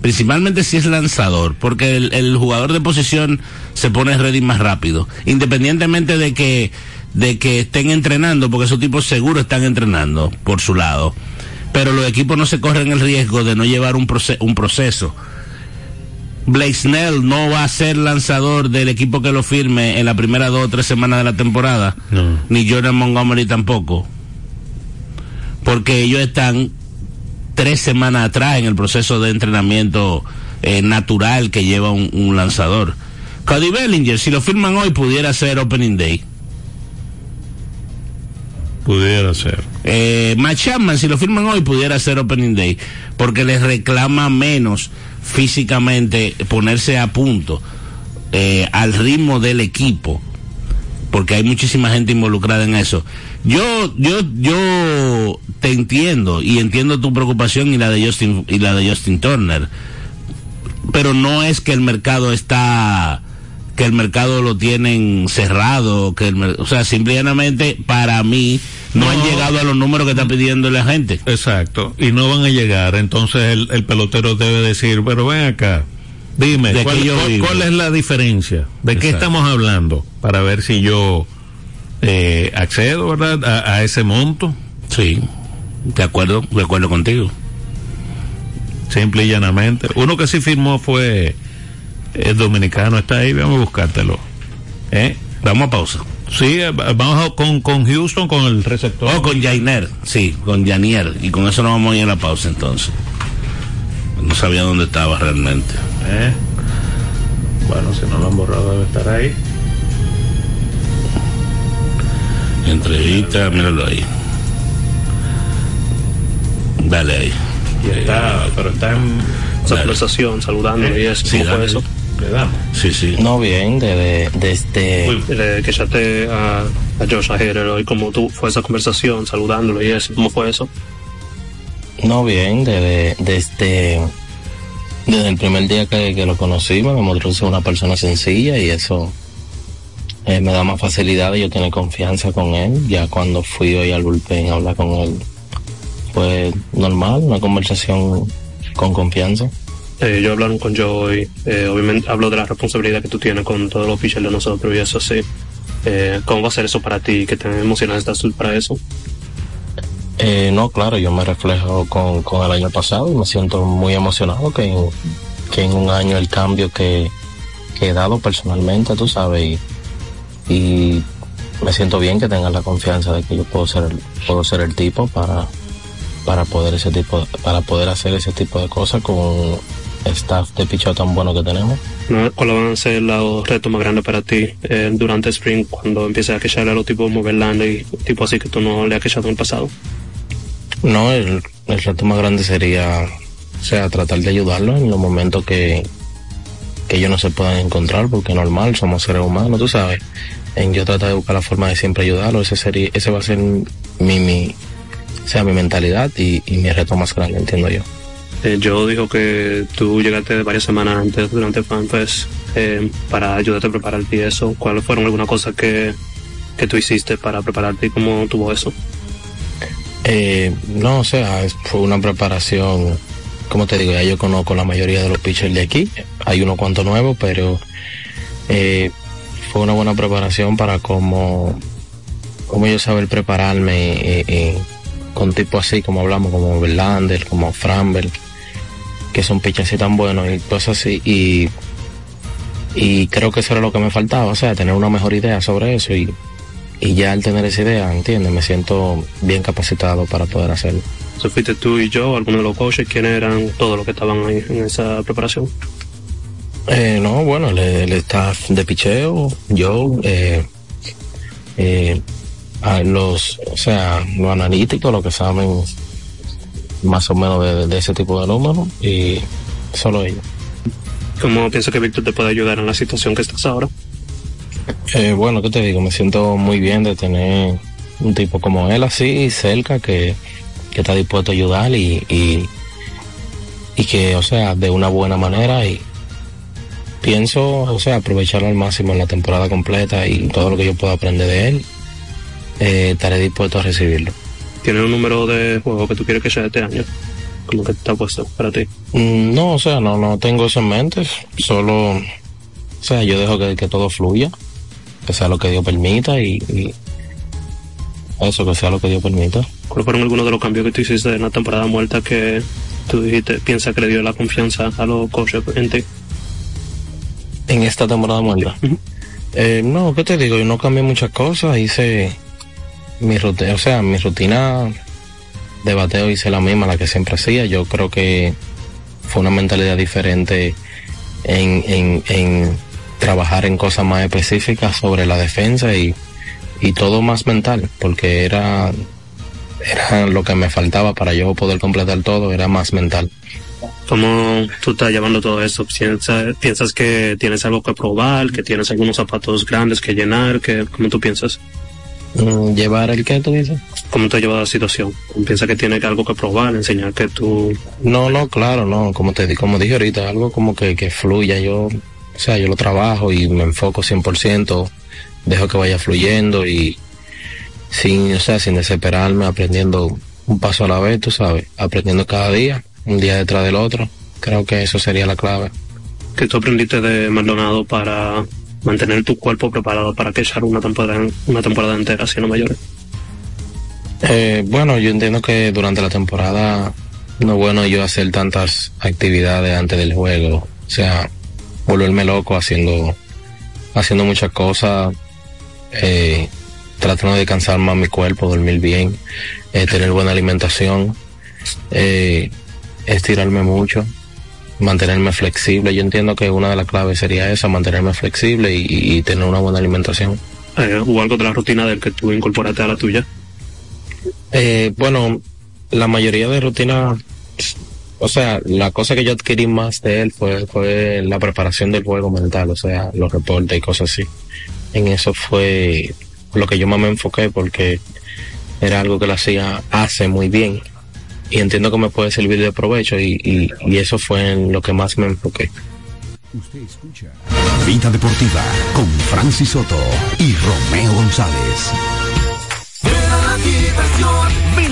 principalmente si es lanzador, porque el, el jugador de posición se pone ready más rápido, independientemente de que de que estén entrenando, porque esos tipos seguro están entrenando por su lado, pero los equipos no se corren el riesgo de no llevar un, proce- un proceso. Blake Snell no va a ser lanzador del equipo que lo firme en la primera dos o tres semanas de la temporada, No. ni Jordan Montgomery tampoco, porque ellos están tres semanas atrás en el proceso de entrenamiento eh, natural que lleva un, un lanzador. Cody Bellinger, si lo firman hoy, pudiera ser Opening Day. Pudiera ser. Eh, Matt Chapman, si lo firman hoy, pudiera ser Opening Day, porque les reclama menos físicamente ponerse a punto eh, al ritmo del equipo, porque hay muchísima gente involucrada en eso. Yo, yo, yo te entiendo y entiendo tu preocupación y la de Justin y la de Justin Turner, pero no es que el mercado está que el mercado lo tienen cerrado, que el, o sea, simplemente para mí no, han llegado a los números que está pidiendo la gente. Exacto, y no van a llegar, entonces el, el pelotero debe decir, pero ven acá, dime, ¿De ¿cuál, es la diferencia? ¿De qué estamos hablando? Para ver si yo eh, accedo, ¿verdad? A, a ese monto. Sí, de acuerdo, de acuerdo contigo. Simple y llanamente. Uno que sí firmó fue el dominicano, está ahí, vamos a buscártelo. ¿Eh? Vamos a pausa. Sí, eh, vamos a- con, con Houston, con el receptor. O con Jainer, sí, con Janier. Y con eso nos vamos a ir a la pausa entonces. No sabía dónde estaba realmente. ¿Eh? Bueno, si no lo han borrado debe estar ahí. Entrevista, míralo ahí. Dale ahí. Y está, pero está en... esa Dale. conversación, saludándolo y eso. Sí, ¿Cómo fue eso? Le damos. Sí, sí. No, bien, desde, desde, Eh, que echaste a, a Josh hoy, ¿cómo tú fue esa conversación, saludándolo y eso? ¿Cómo fue eso? no bien, desde, desde, desde el primer día que, que lo conocí me demostró ser una persona sencilla y eso eh, me da más facilidad de yo tener confianza con él. Ya cuando fui hoy al bullpen a hablar con él fue normal, una conversación con confianza. Eh, yo hablaron con Joe hoy, eh, obviamente hablo de la responsabilidad que tú tienes con todos los pitchers de nosotros y eso sí. Eh, ¿Cómo va a ser eso para ti? ¿Qué tan emocionado estás tú para eso? Eh, no, claro, yo me reflejo con, con el año pasado y me siento muy emocionado que que en un año el cambio que, que he dado personalmente, tú sabes, y, y me siento bien que tengan la confianza de que yo puedo ser el, puedo ser el tipo para, para poder ese tipo, para poder hacer ese tipo de cosas con un staff de picheo tan bueno que tenemos. ¿Cuáles van a ser los retos más grandes para ti eh, durante el spring cuando empieces a quecharle a los tipos como Verlander y tipos así que tú no le has quechado en el pasado? No, el, el reto más grande sería, o sea, tratar de ayudarlos en los momentos que, que ellos no se puedan encontrar, porque normal, somos seres humanos, tú sabes. En yo tratar de buscar la forma de siempre ayudarlos, ese sería, ese va a ser mi, mi, o sea, mi mentalidad y, y mi reto más grande, entiendo yo. Eh, Joe dijo que tú llegaste varias semanas antes durante FanFest eh, para ayudarte a prepararte y eso. ¿Cuáles fueron algunas cosas que, que tú hiciste para prepararte y cómo tuvo eso? Eh, no, o sea, es- fue una preparación, como te digo, ya yo conozco la mayoría de los pitchers de aquí, hay unos cuantos nuevos, pero eh, fue una buena preparación para como, como yo saber prepararme eh, eh, con tipos así, como hablamos, como Verlander, como Framber, que son pitchers así tan buenos y cosas así, y, creo que eso era lo que me faltaba, o sea, tener una mejor idea sobre eso y, ya al tener esa idea, ¿entiendes? Me siento bien capacitado para poder hacerlo. So, fuiste tú y yo, algunos de los coaches, ¿quiénes eran todos los que estaban ahí en esa preparación? Eh, no, bueno, el, el staff de picheo, yo, eh, eh, a los, o sea, los analíticos, los que saben más o menos de, de ese tipo de números y solo ellos. ¿Cómo piensas que Víctor te puede ayudar en la situación que estás ahora? Eh, bueno, ¿qué te digo? Me siento muy bien de tener un tipo como él así cerca que, que está dispuesto a ayudar y, y, y que, o sea, de una buena manera y pienso, o sea, aprovecharlo al máximo en la temporada completa y todo lo que yo pueda aprender de él, eh, estaré dispuesto a recibirlo. ¿Tienes un número de juego que tú quieres que sea este año? Como que te ha puesto para ti. Mm, No, o sea, no, no tengo eso en mente, solo, o sea, yo dejo que, que todo fluya, que sea lo que Dios permita y, y eso, que sea lo que Dios permita. ¿Cuáles fueron algunos de los cambios que tú hiciste en la temporada muerta que tú dijiste, piensas que le dio la confianza a los coaches en ti? En esta temporada muerta. Eh, no, ¿qué te digo? Yo no cambié muchas cosas, hice mi rutina, o sea, mi rutina de bateo hice la misma, la que siempre hacía. Yo creo que fue una mentalidad diferente en, en, trabajar en cosas más específicas sobre la defensa y, y todo más mental, porque era, era lo que me faltaba para yo poder completar todo, era más mental. ¿Cómo tú estás llevando todo eso? ¿Piensas, piensas que tienes algo que probar, que tienes algunos zapatos grandes que llenar? Que, ¿Cómo tú piensas? Mm, ¿Llevar el qué tú dices? ¿Cómo te ha llevado la situación? ¿Piensas que tienes algo que probar, enseñar que tú... No, no, claro, no, como te di- como dije ahorita, algo como que, que fluya, yo, o sea, yo lo trabajo y me enfoco 100%, dejo que vaya fluyendo y sin, o sea, sin desesperarme, aprendiendo un paso a la vez, tú sabes, aprendiendo cada día, un día detrás del otro, creo que eso sería la clave. que tú aprendiste de Maldonado para mantener tu cuerpo preparado para que echar una temporada, una temporada entera siendo mayores? Eh, bueno, yo entiendo que durante la temporada no es bueno yo hacer tantas actividades antes del juego, o sea, volverme loco haciendo, haciendo muchas cosas, eh, tratando de cansar más mi cuerpo, dormir bien, eh, tener buena alimentación, eh, estirarme mucho, mantenerme flexible. Yo entiendo que una de las claves sería esa, mantenerme flexible y, y tener una buena alimentación. Eh, ¿Hubo algo de la rutina del que tú incorporaste a la tuya? Eh, bueno, la mayoría de rutinas, o sea, la cosa que yo adquirí más de él fue, fue la preparación del juego mental, o sea, los reportes y cosas así. En eso fue lo que yo más me enfoqué porque era algo que él hacía, hace muy bien. Y entiendo que me puede servir de provecho y, y, y eso fue en lo que más me enfoqué. Usted escucha Vida Deportiva con Francis Soto y Romeo González.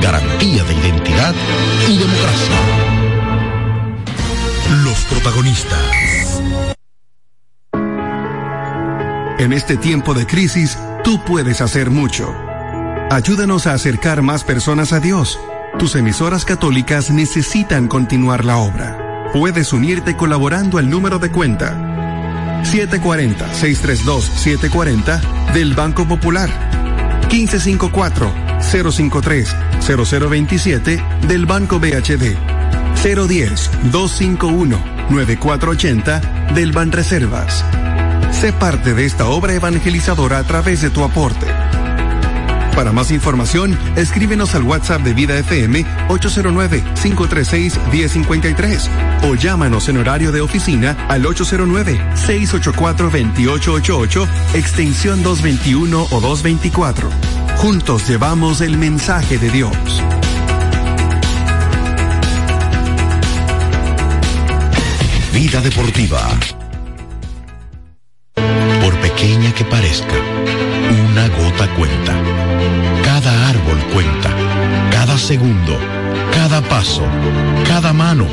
Garantía de identidad y democracia. Los protagonistas. En este tiempo de crisis, tú puedes hacer mucho. Ayúdanos a acercar más personas a Dios. Tus emisoras católicas necesitan continuar la obra. Puedes unirte colaborando al número de cuenta 740-632-740 del Banco Popular. 1554-053-0027 del Banco BHD. 010-251-9480 del Banreservas. Sé parte de esta obra evangelizadora a través de tu aporte. Para más información, escríbenos al WhatsApp de Vida FM 809-536-1053 o llámanos en horario de oficina al 809-684-2888, extensión 221 o 224. Juntos llevamos el mensaje de Dios. Vida Deportiva. Por pequeña que parezca, una gota cuenta. Segundo. Cada paso. Cada mano.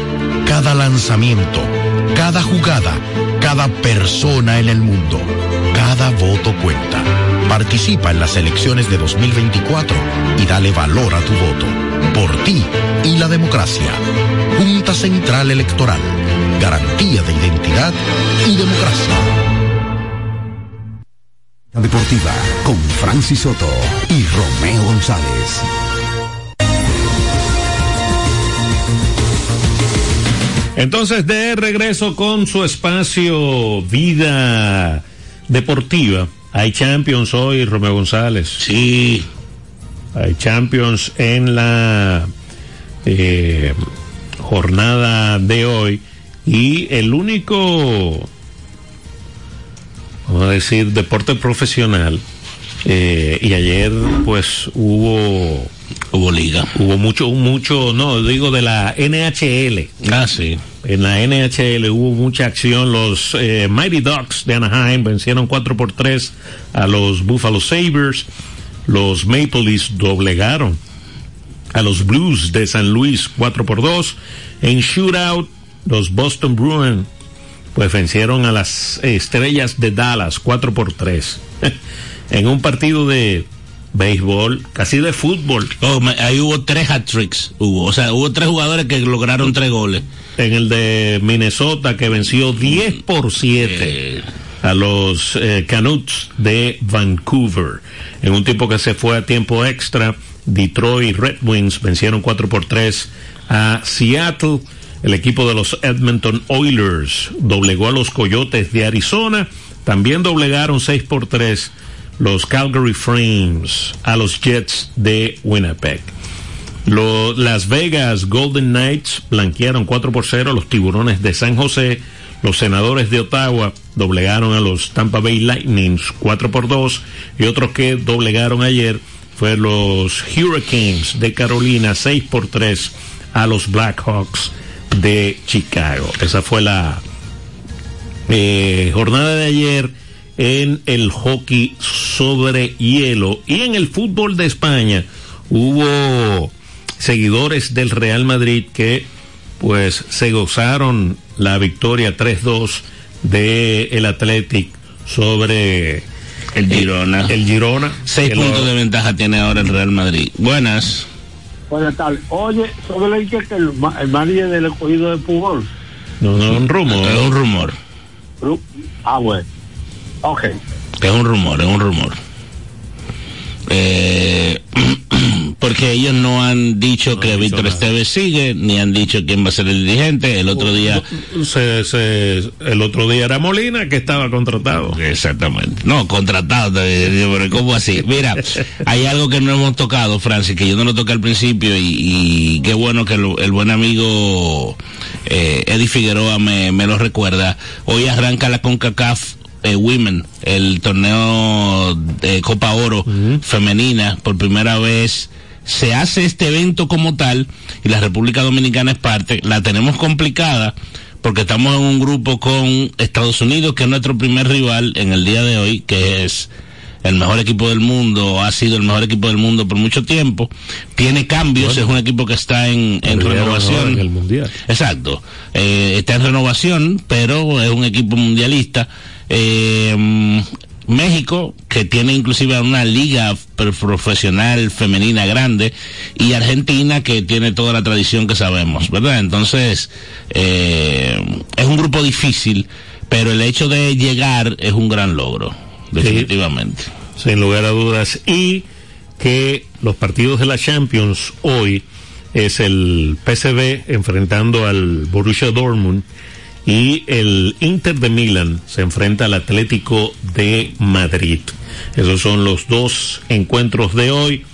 Cada lanzamiento. Cada jugada. Cada persona en el mundo. Cada voto cuenta. Participa en las elecciones de 2024 y dale valor a tu voto. Por ti y la democracia. Junta Central Electoral. Garantía de identidad y democracia. Deportiva con Francis Soto y Romeo González. Entonces, de regreso con su espacio Vida Deportiva. Hay Champions hoy, Romeo González. Sí. Hay Champions en la eh, jornada de hoy. Y el único, vamos a decir, deporte profesional. Eh, y ayer, pues, hubo. Hubo liga. Hubo mucho, mucho, no, digo de la NHL. Ah, sí. En la NHL hubo mucha acción. Los eh, Mighty Ducks de Anaheim vencieron 4 por 3 a los Buffalo Sabres. Los Maple Leafs doblegaron a los Blues de San Luis 4 por 2. En shootout, los Boston Bruins pues vencieron a las Estrellas de Dallas 4 por 3. en un partido de béisbol, casi de fútbol. Oh, ahí hubo tres hat-tricks. Hubo, o sea, hubo tres jugadores que lograron tres goles. En el de Minnesota que venció 10 por 7 a los eh, Canucks de Vancouver. En un tiempo que se fue a tiempo extra, Detroit Red Wings vencieron 4 por 3 a Seattle. El equipo de los Edmonton Oilers doblegó a los Coyotes de Arizona. También doblegaron 6 por 3 los Calgary Flames a los Jets de Winnipeg. Lo- Las Vegas Golden Knights blanquearon 4 por 0 a los Tiburones de San José. Los Senadores de Ottawa doblegaron a los Tampa Bay Lightnings 4 por 2 y otros que doblegaron ayer fue los Hurricanes de Carolina 6 por 3 a los Blackhawks de Chicago. Esa fue la eh, jornada de ayer en el hockey sobre hielo y en el fútbol de España hubo seguidores del Real Madrid que pues se gozaron la victoria 3-2 de el Athletic sobre El Girona. el, Girona Seis puntos lo- de ventaja tiene ahora el Real Madrid. Buenas. Buenas tardes. Oye, sobre el que el, el manager del escogido de fútbol. no no un rumor Es un rumor. Ru- Ah, bueno. Ok. Es un rumor, es un rumor. Eh, porque ellos no han dicho que Víctor Esteves sigue, ni han dicho quién va a ser el dirigente. El otro día. se- se- el otro día era Molina que estaba contratado Exactamente. No, contratado. Pero ¿cómo así? Mira, hay algo que no hemos tocado, Francis, que yo no lo toqué al principio y, y qué bueno que el buen amigo eh, Eddie Figueroa me, me lo recuerda. Hoy arranca la CONCACAF eh, Women, el torneo de Copa Oro femenina, por primera vez se hace este evento como tal y la República Dominicana es parte, la tenemos complicada porque estamos en un grupo con Estados Unidos, que es nuestro primer rival en el día de hoy, que es el mejor equipo del mundo, ha sido el mejor equipo del mundo por mucho tiempo, tiene cambios, es un equipo que está en, en renovación. En el mundial. Exacto, eh, está en renovación, pero es un equipo mundialista. Eh, México, que tiene inclusive una liga profesional femenina grande, y Argentina, que tiene toda la tradición que sabemos, ¿verdad? Entonces, eh, es un grupo difícil, pero el hecho de llegar es un gran logro, definitivamente. Sí, sin lugar a dudas. Y que los partidos de la Champions hoy es el PSV enfrentando al Borussia Dortmund y el Inter de Milán se enfrenta al Atlético de Madrid. Esos son los dos encuentros de hoy.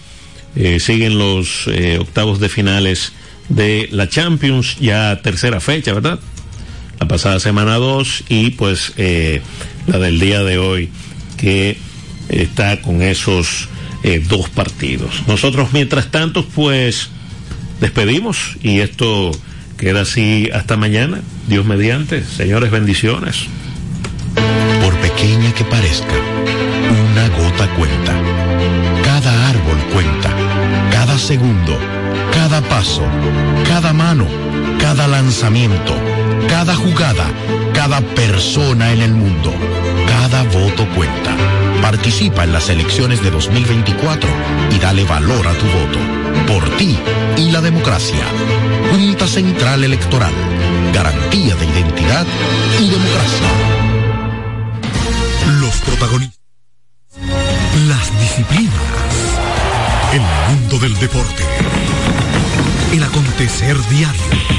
Eh, siguen los eh, octavos de finales de la Champions, ya tercera fecha, ¿verdad? La pasada semana 2 y pues eh, la del día de hoy que está con esos dos partidos. Nosotros mientras tanto pues despedimos y esto Queda así hasta mañana. Dios mediante. Señores, bendiciones. Por pequeña que parezca, una gota cuenta. Cada árbol cuenta. Cada segundo. Cada paso. Cada mano. Cada lanzamiento. Cada jugada. Cada persona en el mundo. Cada voto cuenta. Participa en las elecciones de 2024 y dale valor a tu voto. Por ti y la democracia. Junta Central Electoral. Garantía de identidad y democracia. Los protagonistas. Las disciplinas. El mundo del deporte. El acontecer diario.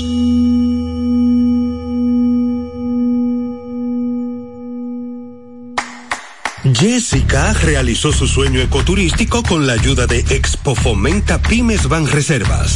Jessica realizó su sueño ecoturístico con la ayuda de Expo Fomenta Pymes Van Reservas.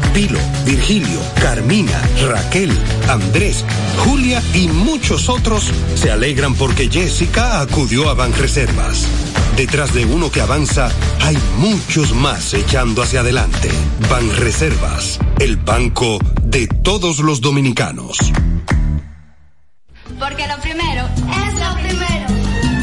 Pilo, Virgilio, Carmina, Raquel, Andrés, Julia y muchos otros se alegran porque Jessica acudió a Banreservas. Detrás de uno que avanza, hay muchos más echando hacia adelante. Banreservas, el banco de todos los dominicanos. Porque lo primero es lo primero.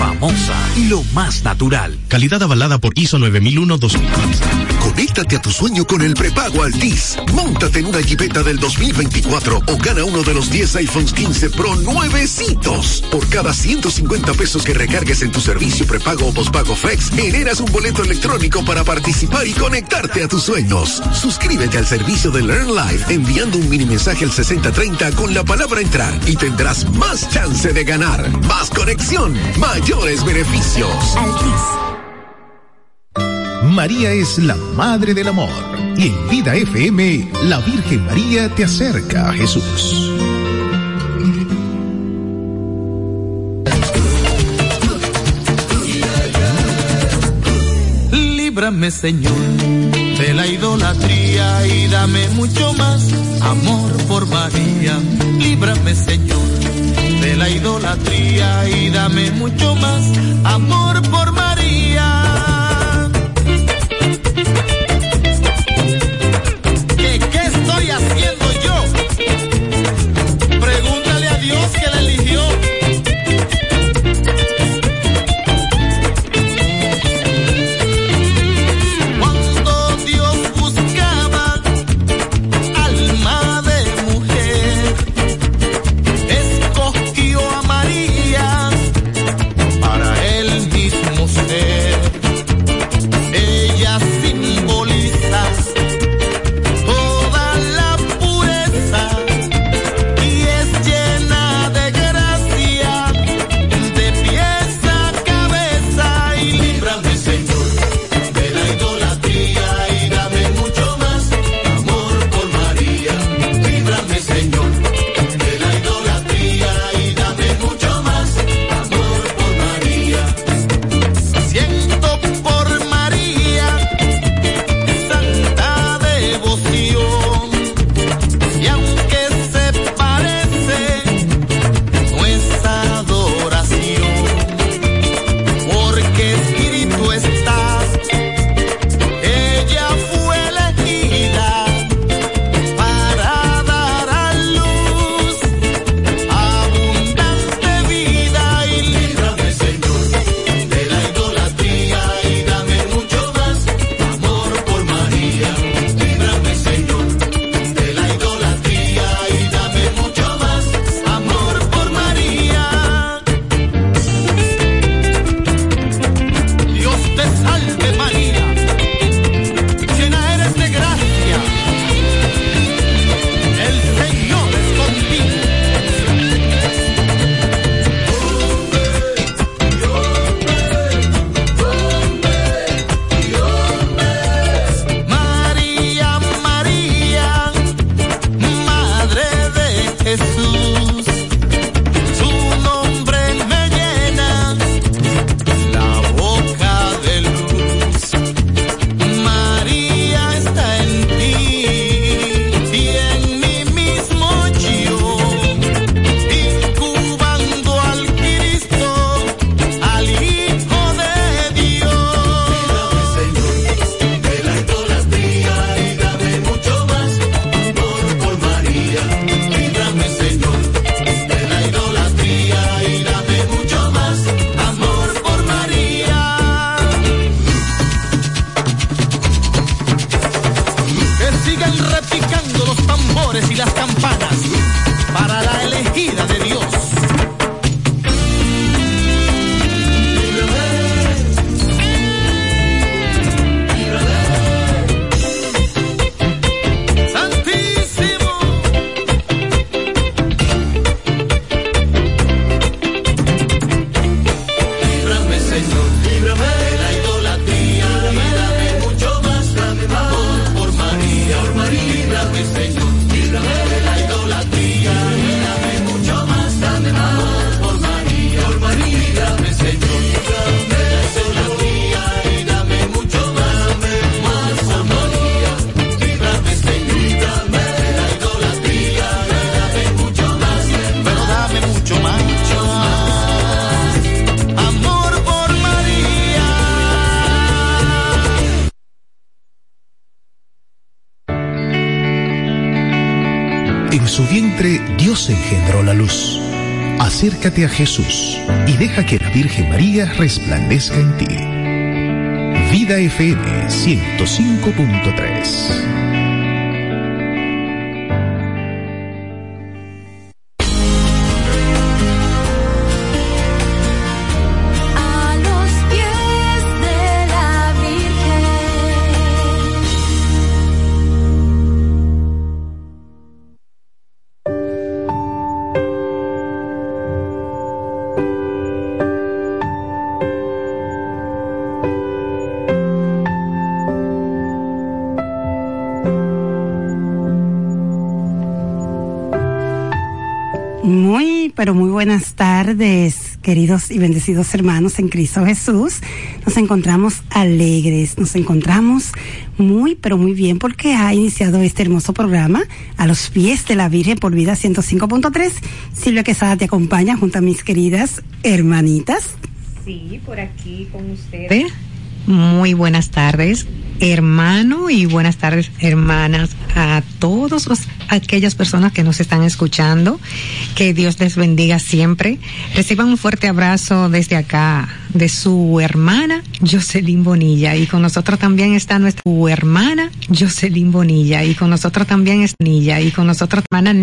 famosa, lo más natural. Calidad avalada por ISO 9001-2015. Conéctate a tu sueño con el prepago Altis. Móntate en una Jeepeta del 2024 o gana uno de los 10 iPhones 15 Pro nuevecitos. Por cada 150 pesos que recargues en tu servicio prepago o pospago Flex, generas un boleto electrónico para participar y conectarte a tus sueños. Suscríbete al servicio de Learn Life enviando un mini mensaje al 6030 con la palabra entrar y tendrás más chance de ganar. Más conexión, mayores beneficios. María es la Madre del Amor. Y en Vida FM, la Virgen María te acerca a Jesús. Líbrame, Señor, de la idolatría y dame mucho más amor por María. Líbrame, Señor de la idolatría y dame mucho más amor por María. everything acércate a Jesús y deja que la Virgen María resplandezca en ti. Vida FM 105.3 queridos y bendecidos hermanos en Cristo Jesús. Nos encontramos alegres, nos encontramos muy, pero muy bien porque ha iniciado este hermoso programa a los pies de la Virgen por vida 105.3. Silvia Quesada te acompaña junto a mis queridas hermanitas. Sí, por aquí con ustedes. Muy buenas tardes, hermano, y buenas tardes, hermanas, a todos los, aquellas personas que nos están escuchando. Que Dios les bendiga siempre. Reciban un fuerte abrazo desde acá de su hermana Jocelyn Bonilla. Y con nosotros también está nuestra hermana Jocelyn Bonilla. Y con nosotros también es Nilla. Y con nosotros hermana